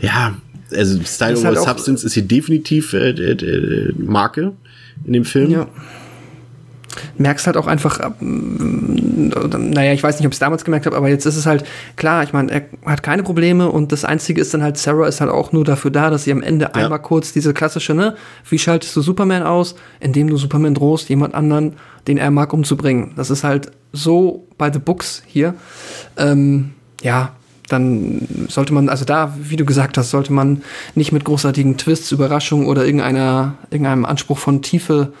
ja, also Style Ist over halt Substance ist hier definitiv äh, äh, äh, Marke in dem Film. Ja. Merkst halt auch einfach, ähm, naja, ich weiß nicht, ob ich es damals gemerkt habe, aber jetzt ist es halt klar, ich meine, er hat keine Probleme und das Einzige ist dann halt, Sarah ist halt auch nur dafür da, dass sie am Ende einmal kurz diese klassische, ne, wie schaltest du Superman aus, indem du Superman drohst, jemand anderen, den er mag, umzubringen. Das ist halt so bei The Books hier. Ähm, ja, dann sollte man, also da, wie du gesagt hast, sollte man nicht mit großartigen Twists, Überraschungen oder irgendeiner, irgendeinem Anspruch von Tiefe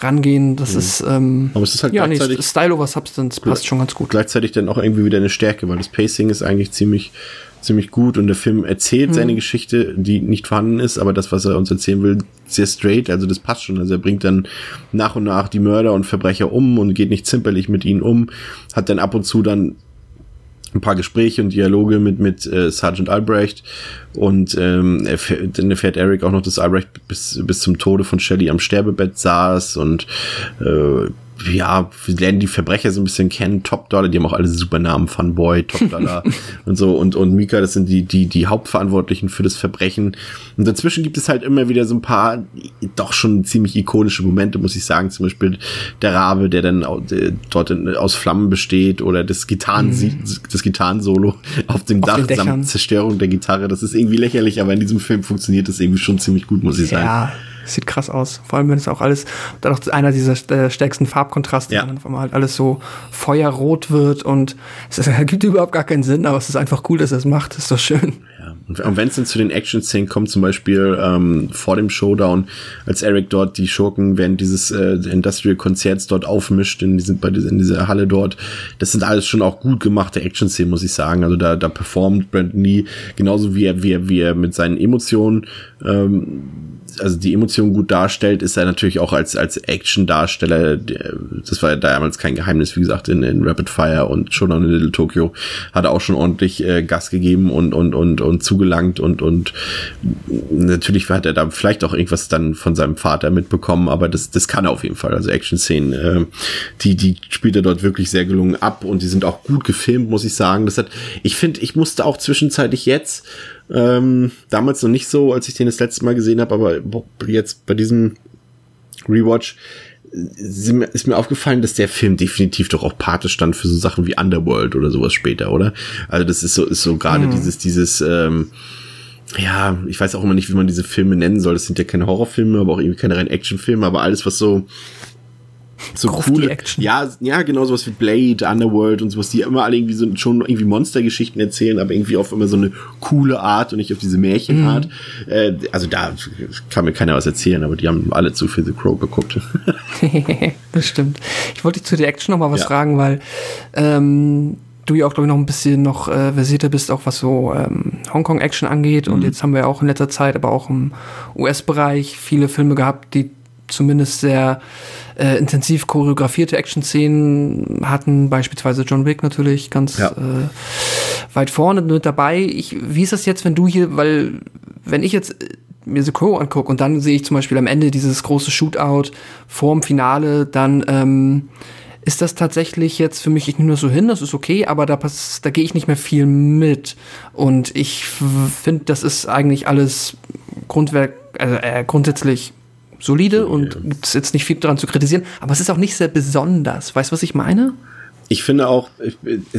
rangehen. Das ist, ähm, Aber es ist halt ja, nee, gleichzeitig- Style over Substance passt schon ganz gut. gleichzeitig dann auch irgendwie wieder eine Stärke, weil das Pacing ist eigentlich ziemlich ziemlich gut und der Film erzählt seine Geschichte, die nicht vorhanden ist, aber das, was er uns erzählen will, sehr straight, also das passt schon. Also er bringt dann nach und nach die Mörder und Verbrecher um und geht nicht zimperlich mit ihnen um, hat dann ab und zu dann ein paar Gespräche und Dialoge mit mit äh, Sergeant Albrecht und ähm, erfähr, dann erfährt Eric auch noch, dass Albrecht bis bis zum Tode von Shelley am Sterbebett saß und äh, ja, wir lernen die Verbrecher so ein bisschen kennen. Top Dollar, die haben auch alle super Namen. Funboy, Top Dollar und so. Und, und Mika, das sind die, die, die Hauptverantwortlichen für das Verbrechen. Und dazwischen gibt es halt immer wieder so ein paar doch schon ziemlich ikonische Momente, muss ich sagen. Zum Beispiel der Rabe, der dann dort aus Flammen besteht oder das Gitarren, mhm. das Gitarrensolo auf dem auf Dach samt Zerstörung der Gitarre. Das ist irgendwie lächerlich, aber in diesem Film funktioniert das irgendwie schon ziemlich gut, muss ich sagen. Ja sieht krass aus. Vor allem, wenn es auch alles, dann auch einer dieser äh, stärksten Farbkontraste, ja. wenn auf einmal halt alles so feuerrot wird und es ist, ergibt überhaupt gar keinen Sinn, aber es ist einfach cool, dass er es macht. Das ist doch schön. Ja. Und wenn es dann zu den Action-Szenen kommt, zum Beispiel ähm, vor dem Showdown, als Eric dort die Schurken während dieses äh, Industrial-Konzerts dort aufmischt, in, diesem, bei dieser, in dieser Halle dort, das sind alles schon auch gut gemachte Action-Szenen, muss ich sagen. Also da, da performt Brandon Lee genauso wie er, wie er, wie er mit seinen Emotionen ähm, also die Emotionen gut darstellt, ist er natürlich auch als, als Action-Darsteller, das war ja damals kein Geheimnis, wie gesagt, in, in Rapid Fire und Showdown in Little Tokyo hat er auch schon ordentlich äh, Gas gegeben und, und, und, und zugelangt und, und natürlich hat er da vielleicht auch irgendwas dann von seinem Vater mitbekommen, aber das, das kann er auf jeden Fall. Also Action-Szenen, äh, die, die spielt er dort wirklich sehr gelungen ab und die sind auch gut gefilmt, muss ich sagen. Das hat, ich finde, ich musste auch zwischenzeitlich jetzt ähm, damals noch nicht so, als ich den das letzte Mal gesehen habe, aber jetzt bei diesem Rewatch ist mir aufgefallen, dass der Film definitiv doch auch Pate stand für so Sachen wie Underworld oder sowas später, oder? Also das ist so, ist so gerade mhm. dieses, dieses, ähm, ja, ich weiß auch immer nicht, wie man diese Filme nennen soll. Das sind ja keine Horrorfilme, aber auch irgendwie keine rein Actionfilme, aber alles, was so so coole Action. Ja, ja, genau sowas wie Blade, Underworld und sowas, die immer alle irgendwie so schon irgendwie Monstergeschichten erzählen, aber irgendwie auf immer so eine coole Art und nicht auf diese Märchenart. Mhm. Äh, also da kann mir keiner was erzählen, aber die haben alle zu viel The Crow geguckt. das stimmt. Ich wollte dich zu der Action noch mal was ja. fragen, weil ähm, du ja auch, glaube ich, noch ein bisschen noch äh, versierter bist, auch was so ähm, Hongkong-Action angeht. Mhm. Und jetzt haben wir auch in letzter Zeit, aber auch im US-Bereich viele Filme gehabt, die zumindest sehr äh, intensiv choreografierte Action-Szenen hatten, beispielsweise John Wick natürlich ganz ja. äh, weit vorne mit dabei. Ich, wie ist das jetzt, wenn du hier, weil wenn ich jetzt äh, mir The Crow angucke und dann sehe ich zum Beispiel am Ende dieses große Shootout vorm Finale, dann ähm, ist das tatsächlich jetzt für mich, ich nehme das so hin, das ist okay, aber da, pass, da gehe ich nicht mehr viel mit. Und ich finde, das ist eigentlich alles Grundwerk, also, äh, grundsätzlich solide und gibt es jetzt nicht viel daran zu kritisieren, aber es ist auch nicht sehr besonders. Weißt du, was ich meine? Ich finde auch,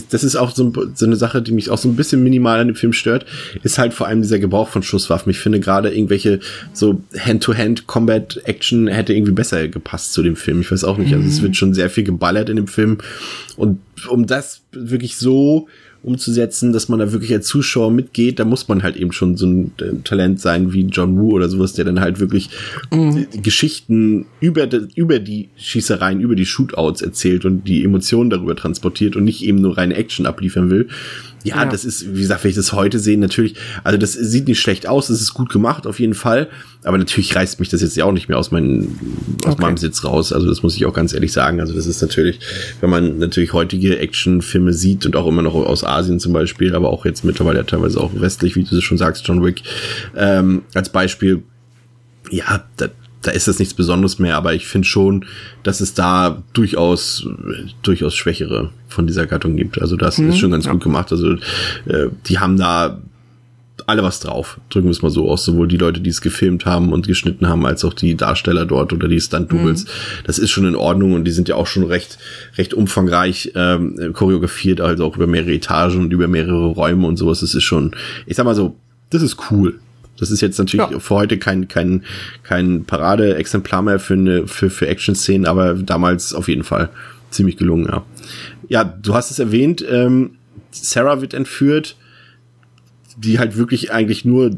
das ist auch so, so, eine Sache, die mich auch so ein bisschen minimal an dem Film stört, ist halt vor allem dieser Gebrauch von Schusswaffen. Ich finde gerade irgendwelche so Hand-to-Hand-Combat-Action hätte irgendwie besser gepasst zu dem Film. Ich weiß auch nicht. Also es mhm. wird schon sehr viel geballert in dem Film. Und um das wirklich so umzusetzen, dass man da wirklich als Zuschauer mitgeht, da muss man halt eben schon so ein äh, Talent sein wie John Woo oder sowas, der dann halt wirklich mhm. Geschichten über, de, über die Schießereien, über die Shootouts erzählt und die Emotionen darüber transportiert und nicht eben nur reine Action abliefern will. Ja, ja, das ist, wie gesagt, wenn ich das heute sehe, natürlich, also das sieht nicht schlecht aus, das ist gut gemacht, auf jeden Fall. Aber natürlich reißt mich das jetzt ja auch nicht mehr aus, meinem aus okay. meinem Sitz raus. Also das muss ich auch ganz ehrlich sagen. Also das ist natürlich, wenn man natürlich heutige Actionfilme sieht und auch immer noch aus Asien zum Beispiel, aber auch jetzt mittlerweile teilweise auch westlich, wie du schon sagst, John Wick, ähm, als Beispiel, ja, da, da ist das nichts Besonderes mehr, aber ich finde schon, dass es da durchaus, durchaus Schwächere von dieser Gattung gibt. Also das mhm, ist schon ganz ja. gut gemacht. Also äh, die haben da alle was drauf, drücken wir es mal so aus, sowohl die Leute, die es gefilmt haben und geschnitten haben, als auch die Darsteller dort oder die Stunt-Doubles. Mhm. Das ist schon in Ordnung und die sind ja auch schon recht, recht umfangreich ähm, choreografiert, also auch über mehrere Etagen und über mehrere Räume und sowas. Das ist schon, ich sag mal so, das ist cool. Das ist jetzt natürlich ja. für heute kein, kein, kein Parade-Exemplar mehr für, eine, für, für Action-Szenen, aber damals auf jeden Fall ziemlich gelungen, ja. Ja, du hast es erwähnt, ähm, Sarah wird entführt, die halt wirklich eigentlich nur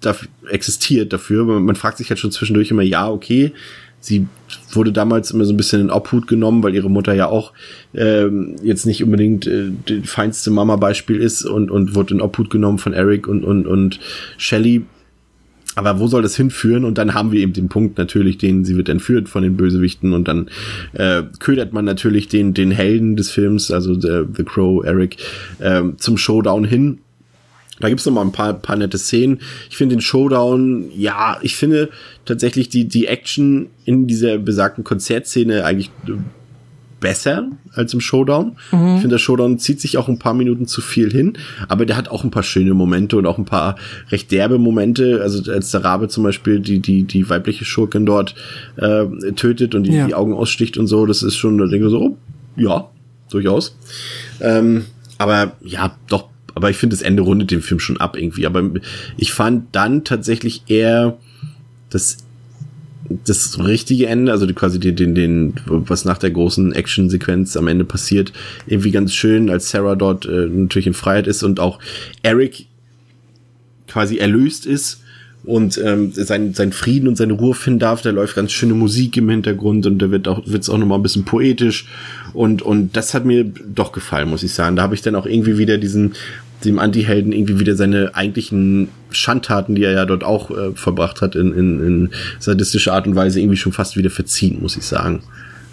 dafür, existiert dafür. Man, fragt sich halt schon zwischendurch immer, ja, okay, sie wurde damals immer so ein bisschen in Obhut genommen, weil ihre Mutter ja auch ähm, jetzt nicht unbedingt äh, die feinste Mama-Beispiel ist und, und wurde in Obhut genommen von Eric und, und, und Shelly aber wo soll das hinführen? Und dann haben wir eben den Punkt natürlich, den sie wird entführt von den Bösewichten und dann äh, ködert man natürlich den den Helden des Films, also der, The Crow, Eric, äh, zum Showdown hin. Da gibt's noch mal ein paar, paar nette Szenen. Ich finde den Showdown, ja, ich finde tatsächlich die, die Action in dieser besagten Konzertszene eigentlich besser als im Showdown. Ich finde, der Showdown zieht sich auch ein paar Minuten zu viel hin, aber der hat auch ein paar schöne Momente und auch ein paar recht derbe Momente. Also als der Rabe zum Beispiel die, die, die weibliche Schurkin dort äh, tötet und die, Ja. die Augen aussticht und so, das ist schon, da denke ich so, oh, ja, durchaus. Ähm, aber ja, doch, aber ich finde, das Ende rundet den Film schon ab irgendwie. Aber ich fand dann tatsächlich eher das das richtige Ende, also quasi den, den, den, was nach der großen Action-Sequenz am Ende passiert, irgendwie ganz schön, als Sarah dort äh, natürlich in Freiheit ist und auch Eric quasi erlöst ist und ähm, sein, sein Frieden und seine Ruhe finden darf. Da läuft ganz schöne Musik im Hintergrund und da wird auch wird's auch noch mal ein bisschen poetisch und und das hat mir doch gefallen, muss ich sagen. Da habe ich dann auch irgendwie wieder diesen dem Anti-Helden irgendwie wieder seine eigentlichen Schandtaten, die er ja dort auch äh, verbracht hat, in, in, in sadistischer Art und Weise irgendwie schon fast wieder verziehen, muss ich sagen.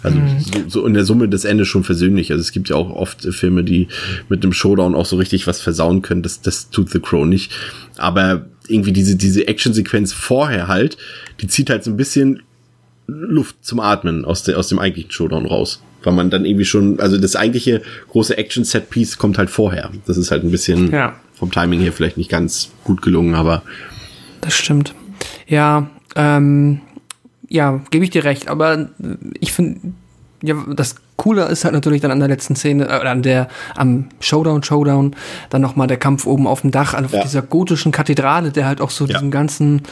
Also so, so in der Summe das Ende schon versöhnlich. Also es gibt ja auch oft äh, Filme, die mit einem Showdown auch so richtig was versauen können. Das, das tut The Crow nicht. Aber irgendwie diese, diese Actionsequenz vorher halt, die zieht halt so ein bisschen Luft zum Atmen aus, der, aus dem eigentlichen Showdown raus. Weil man dann irgendwie schon, also das eigentliche große Action-Set-Piece kommt halt vorher. Das ist halt ein bisschen Ja. vom Timing her vielleicht nicht ganz gut gelungen, aber Das stimmt. Ja, ähm, ja, gebe ich dir recht, aber ich finde, ja, das Coole ist halt natürlich dann an der letzten Szene, äh, an der, am Showdown, Showdown, dann nochmal der Kampf oben auf dem Dach, auf Ja. dieser gotischen Kathedrale, der halt auch so Ja. diesen ganzen.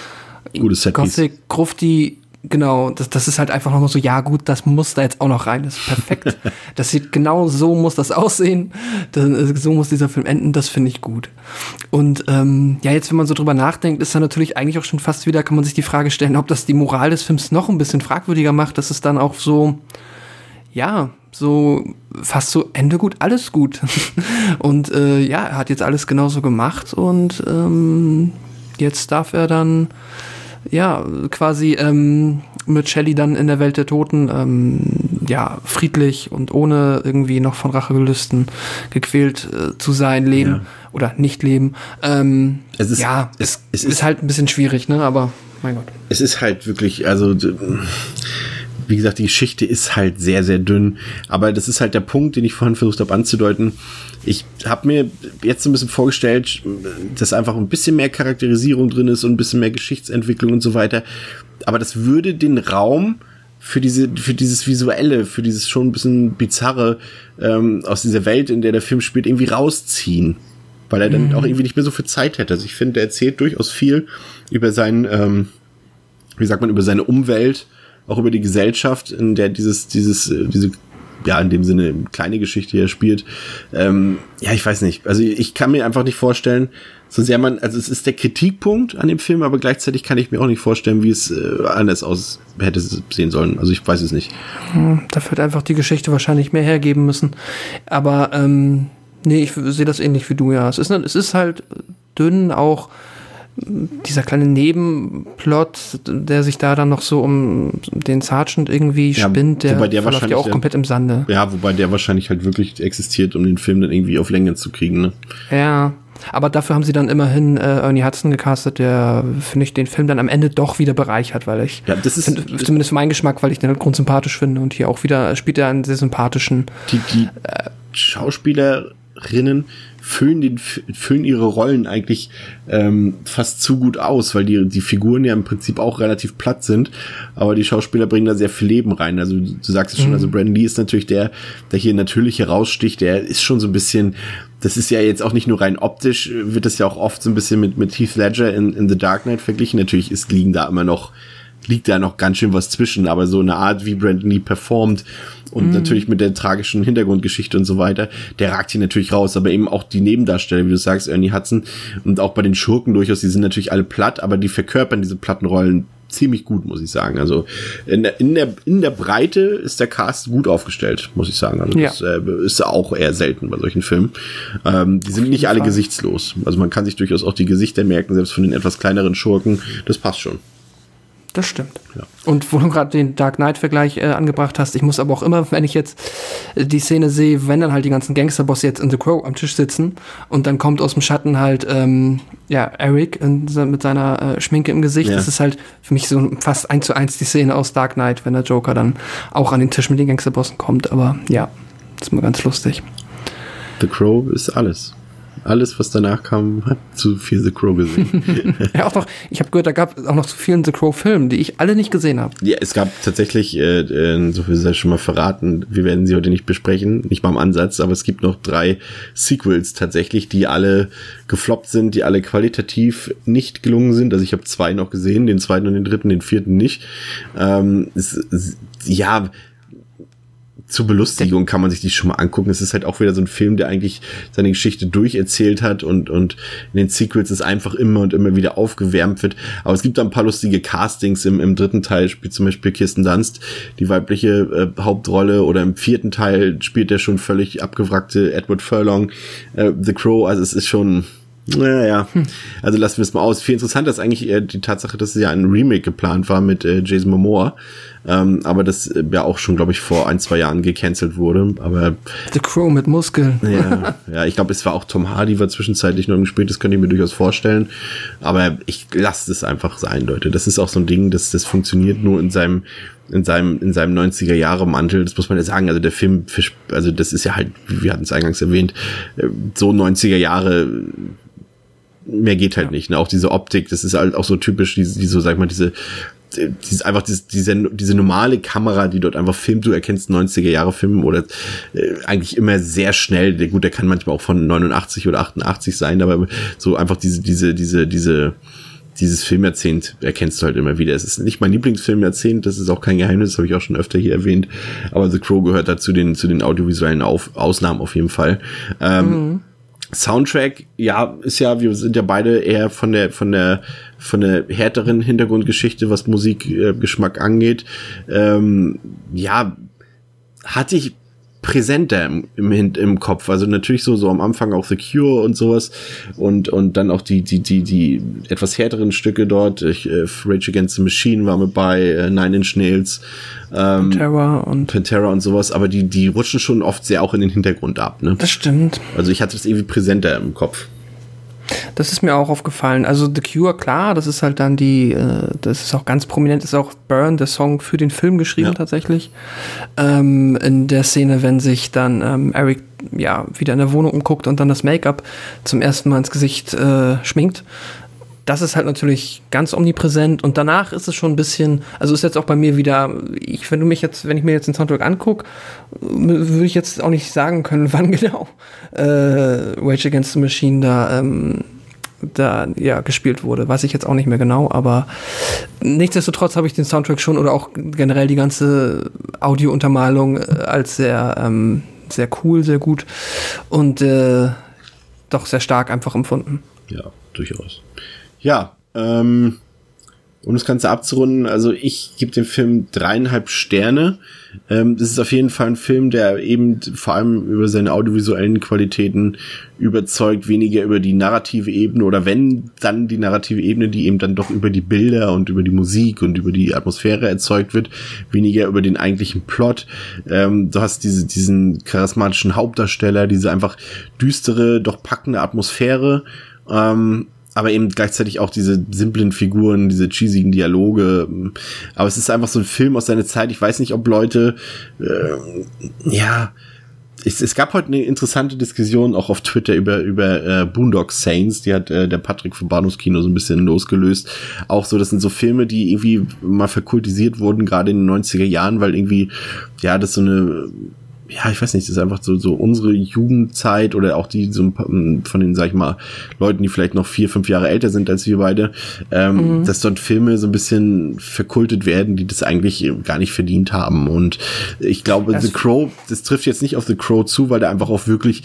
Gothic, Grufti, genau, das, das ist halt einfach nochmal so, ja gut, das muss da jetzt auch noch rein, das ist perfekt. das sieht genau so muss das aussehen, das, so muss dieser Film enden, das finde ich gut. Und ähm, ja, jetzt, wenn man so drüber nachdenkt, ist dann natürlich eigentlich auch schon fast wieder, kann man sich die Frage stellen, ob das die Moral des Films noch ein bisschen fragwürdiger macht, dass es dann auch so, ja, so fast so Ende gut, alles gut. und äh, ja, er hat jetzt alles genauso gemacht und ähm, jetzt darf er dann ja quasi ähm, mit Shelley dann in der Welt der Toten ähm, ja friedlich und ohne irgendwie noch von Rachegelüsten gequält äh, zu sein leben Ja. oder nicht leben. Ähm, Es ist- ja, es- es, ist, ist- halt ein bisschen schwierig, ne? Aber mein Gott. es ist halt wirklich, also wie gesagt, die Geschichte ist halt sehr, sehr dünn. Aber das ist halt der Punkt, den ich vorhin versucht habe anzudeuten. Ich habe mir jetzt so ein bisschen vorgestellt, dass einfach ein bisschen mehr Charakterisierung drin ist und ein bisschen mehr Geschichtsentwicklung und so weiter. Aber das würde den Raum für diese, für dieses Visuelle, für dieses schon ein bisschen bizarre ähm, aus dieser Welt, in der der Film spielt, irgendwie rausziehen. Weil er dann auch irgendwie nicht mehr so viel Zeit hätte. Also ich finde, er erzählt durchaus viel über seinen, ähm, wie sagt man, über seine Umwelt, auch über die Gesellschaft, in der dieses, dieses, äh, diese, ja, in dem Sinne kleine Geschichte hier spielt. Ähm, ja, ich weiß nicht. Also ich kann mir einfach nicht vorstellen, so sehr man, also es ist der Kritikpunkt an dem Film, aber gleichzeitig kann ich mir auch nicht vorstellen, wie es äh, anders aus hätte sehen sollen. Also ich weiß es nicht. Dafür hat einfach die Geschichte wahrscheinlich mehr hergeben müssen. Aber ähm, nee, ich sehe das ähnlich wie du, ja. Es ist, es ist halt dünn, auch dieser kleine Nebenplot, der sich da dann noch so um den Sergeant irgendwie Ja, spinnt, der, der verläuft ja auch dann- komplett im Sande. Ja, wobei der wahrscheinlich halt wirklich existiert, um den Film dann irgendwie auf Länge zu kriegen. Ne? Ja, aber dafür haben sie dann immerhin äh, Ernie Hudson gecastet, der, finde ich, den Film dann am Ende doch wieder bereichert, weil ich, Ja, das ist- find, zumindest für meinen Geschmack, weil ich den halt grundsympathisch finde und hier auch wieder spielt er einen sehr sympathischen. die, die Schauspielerinnen füllen, den, füllen ihre Rollen eigentlich ähm, fast zu gut aus, weil die, die Figuren ja im Prinzip auch relativ platt sind, aber die Schauspieler bringen da sehr viel Leben rein. Also du sagst es schon, also Brandon Lee ist natürlich der, der hier natürlich heraussticht, der ist schon so ein bisschen, das ist ja jetzt auch nicht nur rein optisch, wird das ja auch oft so ein bisschen mit, mit Heath Ledger in, in The Dark Knight verglichen. Natürlich ist, liegen da immer noch liegt da noch ganz schön was zwischen, aber so eine Art, wie Brandon Lee performt und natürlich mit der tragischen Hintergrundgeschichte und so weiter, der ragt hier natürlich raus, aber eben auch die Nebendarsteller, wie du sagst, Ernie Hudson und auch bei den Schurken durchaus, die sind natürlich alle platt, aber die verkörpern diese platten Rollen ziemlich gut, muss ich sagen. Also in der, in der, in der Breite ist der Cast gut aufgestellt, muss ich sagen. Also Ja. das äh, ist auch eher selten bei solchen Filmen. Ähm, die sind nicht alle Fall. gesichtslos. Also man kann sich durchaus auch die Gesichter merken, selbst von den etwas kleineren Schurken. Das passt schon. Das stimmt. Ja. Und wo du gerade den Dark Knight-Vergleich äh, angebracht hast, ich muss aber auch immer, wenn ich jetzt äh, die Szene sehe, wenn dann halt die ganzen Gangsterbosse jetzt in The Crow am Tisch sitzen und dann kommt aus dem Schatten halt ähm, ja Eric in, mit seiner äh, Schminke im Gesicht, ja. das ist halt für mich so fast eins zu eins die Szene aus Dark Knight, wenn der Joker dann auch an den Tisch mit den Gangsterbossen kommt. Aber ja, das ist mal ganz lustig. The Crow ist alles alles, was danach kam, hat zu viel The Crow gesehen. ja, auch noch, ich habe gehört, da gab es auch noch zu vielen The Crow-Filmen, die ich alle nicht gesehen habe. Ja, es gab tatsächlich, äh, äh, so viel sei schon mal verraten, wir werden sie heute nicht besprechen, nicht mal im Ansatz, aber es gibt noch drei Sequels tatsächlich, die alle gefloppt sind, die alle qualitativ nicht gelungen sind. Also ich habe zwei noch gesehen, den zweiten und den dritten, den vierten nicht. Ähm, es, es, ja, zur Belustigung kann man sich die schon mal angucken. Es ist halt auch wieder so ein Film, der eigentlich seine Geschichte durcherzählt hat und, und in den Sequels ist einfach immer und immer wieder aufgewärmt wird. Aber es gibt da ein paar lustige Castings im, im dritten Teil, spielt zum Beispiel Kirsten Dunst die weibliche äh, Hauptrolle oder im vierten Teil spielt der schon völlig abgewrackte Edward Furlong, äh, The Crow. Also es ist schon, naja, hm. also lassen wir es mal aus. Viel interessanter ist eigentlich eher die Tatsache, dass es ja ein Remake geplant war mit äh, Jason Momoa. Ähm, aber das äh, ja auch schon, glaube ich, vor ein, zwei Jahren gecancelt wurde. Aber The Crow mit Muskeln. ja, ja, ich glaube, es war auch Tom Hardy, war zwischenzeitlich noch im Spiel, das könnte ich mir durchaus vorstellen. Aber ich lasse es einfach sein, Leute. Das ist auch so ein Ding, das, das funktioniert nur in seinem in seinem in seinem 90er Jahre Mantel, das muss man ja sagen, also der Film also das ist ja halt, wir hatten es eingangs erwähnt, äh, so 90er Jahre mehr geht halt ja. nicht. Ne? Auch diese Optik, das ist halt auch so typisch, diese, diese so, sag ich mal, diese dieses einfach diese, diese, diese normale Kamera, die dort einfach filmt, du erkennst 90er Jahre Film oder äh, eigentlich immer sehr schnell. Der, gut, der kann manchmal auch von 89 oder 88 sein, aber so einfach diese, diese, diese, diese, dieses Filmjahrzehnt erkennst du halt immer wieder. Es ist nicht mein Lieblingsfilmjahrzehnt, das ist auch kein Geheimnis, habe ich auch schon öfter hier erwähnt. Aber The Crow gehört dazu den, zu den audiovisuellen auf, Ausnahmen auf jeden Fall. Ähm, mhm. Soundtrack, ja, ist ja, wir sind ja beide eher von der, von der, von der härteren Hintergrundgeschichte, was Musikgeschmack äh, angeht. Ähm, ja, hatte ich präsenter im, im, im Kopf. Also natürlich so, so am Anfang auch The Cure und sowas und, und dann auch die, die, die, die etwas härteren Stücke dort. Ich, äh, Rage Against the Machine war mit bei, äh, Nine Inch Nails, ähm, Pantera und Pantera und sowas, aber die, die rutschen schon oft sehr auch in den Hintergrund ab, ne? Das stimmt. Also ich hatte das irgendwie präsenter im Kopf. Das ist mir auch aufgefallen. Also The Cure, klar, das ist halt dann die, äh, das ist auch ganz prominent, ist auch Burn, der Song für den Film geschrieben ja. tatsächlich. Ähm, in der Szene, wenn sich dann ähm, Eric ja wieder in der Wohnung umguckt und dann das Make-up zum ersten Mal ins Gesicht äh, schminkt. Das ist halt natürlich ganz omnipräsent und danach ist es schon ein bisschen, also ist jetzt auch bei mir wieder, ich, wenn du mich jetzt, wenn ich mir jetzt den Soundtrack angucke, würde ich jetzt auch nicht sagen können, wann genau äh, Rage Against the Machine da ähm, da ja gespielt wurde. Weiß ich jetzt auch nicht mehr genau, aber nichtsdestotrotz habe ich den Soundtrack schon oder auch generell die ganze Audiountermalung äh, als sehr, ähm, sehr cool, sehr gut und äh, doch sehr stark einfach empfunden. Ja, durchaus. Ja, ähm, um das Ganze abzurunden, also ich gebe dem Film dreieinhalb Sterne. Ähm, das ist auf jeden Fall ein Film, der eben vor allem über seine audiovisuellen Qualitäten überzeugt, weniger über die narrative Ebene oder wenn dann die narrative Ebene, die eben dann doch über die Bilder und über die Musik und über die Atmosphäre erzeugt wird, weniger über den eigentlichen Plot. Ähm, du hast diese, diesen charismatischen Hauptdarsteller, diese einfach düstere, doch packende Atmosphäre. Ähm, aber eben gleichzeitig auch diese simplen Figuren, diese cheesigen Dialoge. Aber es ist einfach so ein Film aus seiner Zeit. Ich weiß nicht, ob Leute, äh, ja, es, es gab heute eine interessante Diskussion auch auf Twitter über über äh, Boondock Saints, die hat äh, der Patrick vom Bahnhofskino so ein bisschen losgelöst. Auch so, das sind so Filme, die irgendwie mal verkultisiert wurden, gerade in den 90er Jahren, weil irgendwie ja, das so eine ja, ich weiß nicht, das ist einfach so, so unsere Jugendzeit oder auch die so von den, sag ich mal, Leuten, die vielleicht noch vier, fünf Jahre älter sind als wir beide, ähm, mhm. dass dort Filme so ein bisschen verkultet werden, die das eigentlich gar nicht verdient haben. Und ich glaube, das The Crow, das trifft jetzt nicht auf The Crow zu, weil der einfach auch wirklich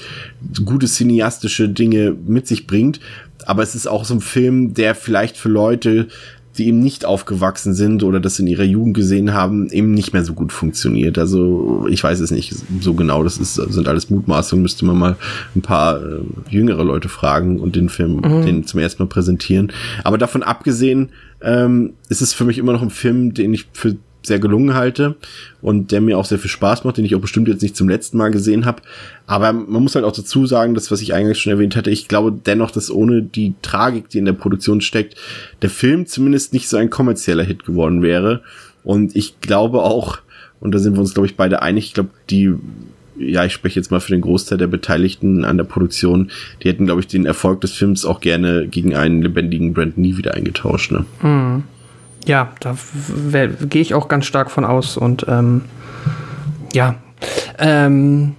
gute cineastische Dinge mit sich bringt. Aber es ist auch so ein Film, der vielleicht für Leute die eben nicht aufgewachsen sind oder das in ihrer Jugend gesehen haben, eben nicht mehr so gut funktioniert. Also ich weiß es nicht so genau. Das ist, sind alles Mutmaßungen. Müsste man mal ein paar äh, jüngere Leute fragen und den Film mhm. den zum ersten Mal präsentieren. Aber davon abgesehen ähm, ist es für mich immer noch ein Film, den ich für sehr gelungen halte und der mir auch sehr viel Spaß macht, den ich auch bestimmt jetzt nicht zum letzten Mal gesehen habe. Aber man muss halt auch dazu sagen, das, was ich eingangs schon erwähnt hatte, ich glaube dennoch, dass ohne die Tragik, die in der Produktion steckt, der Film zumindest nicht so ein kommerzieller Hit geworden wäre. Und ich glaube auch, und da sind wir uns, glaube ich, beide einig, ich glaube, die ja, ich spreche jetzt mal für den Großteil der Beteiligten an der Produktion, die hätten, glaube ich, den Erfolg des Films auch gerne gegen einen lebendigen Brand nie wieder eingetauscht. Ne? Mhm. Ja, da gehe ich auch ganz stark von aus und ähm, ja. Ähm,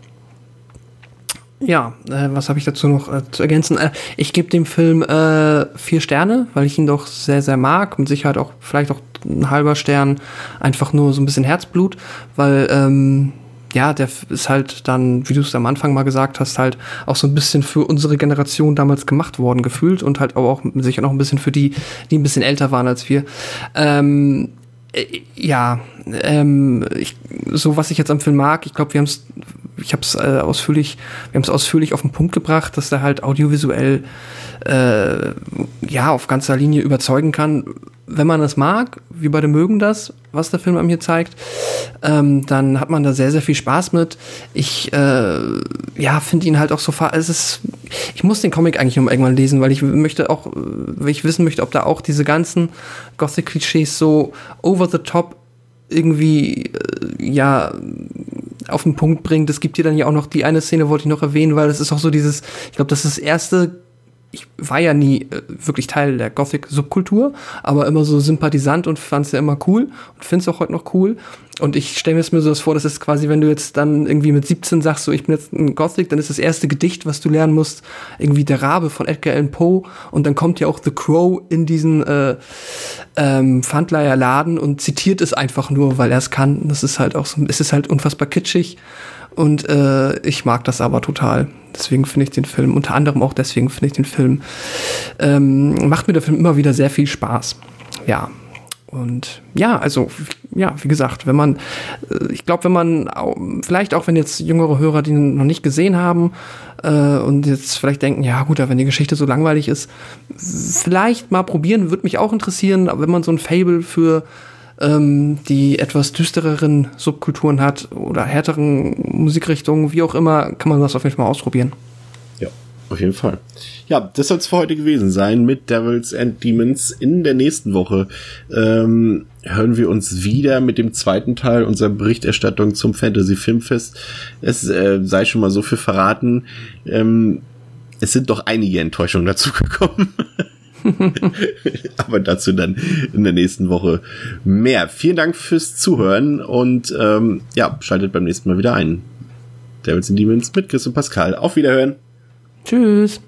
ja, äh, was habe ich dazu noch äh, zu ergänzen? Äh, ich gebe dem Film äh, vier Sterne, weil ich ihn doch sehr, sehr mag. Mit Sicherheit auch vielleicht auch ein halber Stern, einfach nur so ein bisschen Herzblut, weil ähm, ja, der ist halt dann, wie du es am Anfang mal gesagt hast, halt auch so ein bisschen für unsere Generation damals gemacht worden gefühlt und halt aber auch sicher noch ein bisschen für die, die ein bisschen älter waren als wir. Ähm, äh, ja, ähm, ich, so was ich jetzt am Film mag, ich glaube, wir haben es, ich habe es äh, ausführlich, wir haben es ausführlich auf den Punkt gebracht, dass der halt audiovisuell äh, ja auf ganzer Linie überzeugen kann. Wenn man das mag, wie beide mögen das, was der Film einem hier zeigt, ähm, dann hat man da sehr, sehr viel Spaß mit. Ich äh, ja, finde ihn halt auch so es ist, ich muss den Comic eigentlich noch irgendwann lesen, weil ich möchte auch, weil ich wissen möchte, ob da auch diese ganzen Gothic-Klischees so over the top irgendwie äh, ja auf den Punkt bringt. Es gibt hier dann ja auch noch die eine Szene, wollte ich noch erwähnen, weil das ist auch so dieses, ich glaube, das ist das erste ich war ja nie äh, wirklich Teil der Gothic-Subkultur, aber immer so sympathisant und fand es ja immer cool und finde es auch heute noch cool. Und ich stelle mir es mir so vor, das ist quasi, wenn du jetzt dann irgendwie mit 17 sagst, so ich bin jetzt ein Gothic, dann ist das erste Gedicht, was du lernen musst, irgendwie der Rabe von Edgar Allan Poe und dann kommt ja auch The Crow in diesen äh, ähm, Pfandleier Laden und zitiert es einfach nur, weil er es kann. Das ist halt auch so, es ist halt unfassbar kitschig und äh, ich mag das aber total. Deswegen finde ich den Film, unter anderem auch deswegen finde ich den Film, ähm, macht mir der Film immer wieder sehr viel Spaß. Ja. Und ja, also, ja, wie gesagt, wenn man, äh, ich glaube, wenn man, vielleicht auch wenn jetzt jüngere Hörer die noch nicht gesehen haben äh, und jetzt vielleicht denken, ja gut, wenn die Geschichte so langweilig ist, vielleicht mal probieren, würde mich auch interessieren, wenn man so ein Fable für ähm, die etwas düstereren Subkulturen hat oder härteren Musikrichtungen, wie auch immer, kann man das auf jeden Fall mal ausprobieren. Ja, auf jeden Fall. Ja, das soll es für heute gewesen sein mit Devils and Demons. In der nächsten Woche ähm, hören wir uns wieder mit dem zweiten Teil unserer Berichterstattung zum Fantasy Filmfest. Es äh, sei schon mal so viel verraten. Ähm, es sind doch einige Enttäuschungen dazu gekommen. Aber dazu dann in der nächsten Woche mehr. Vielen Dank fürs Zuhören und ähm, ja, schaltet beim nächsten Mal wieder ein. Devils and Demons mit Chris und Pascal. Auf Wiederhören. Tschüss.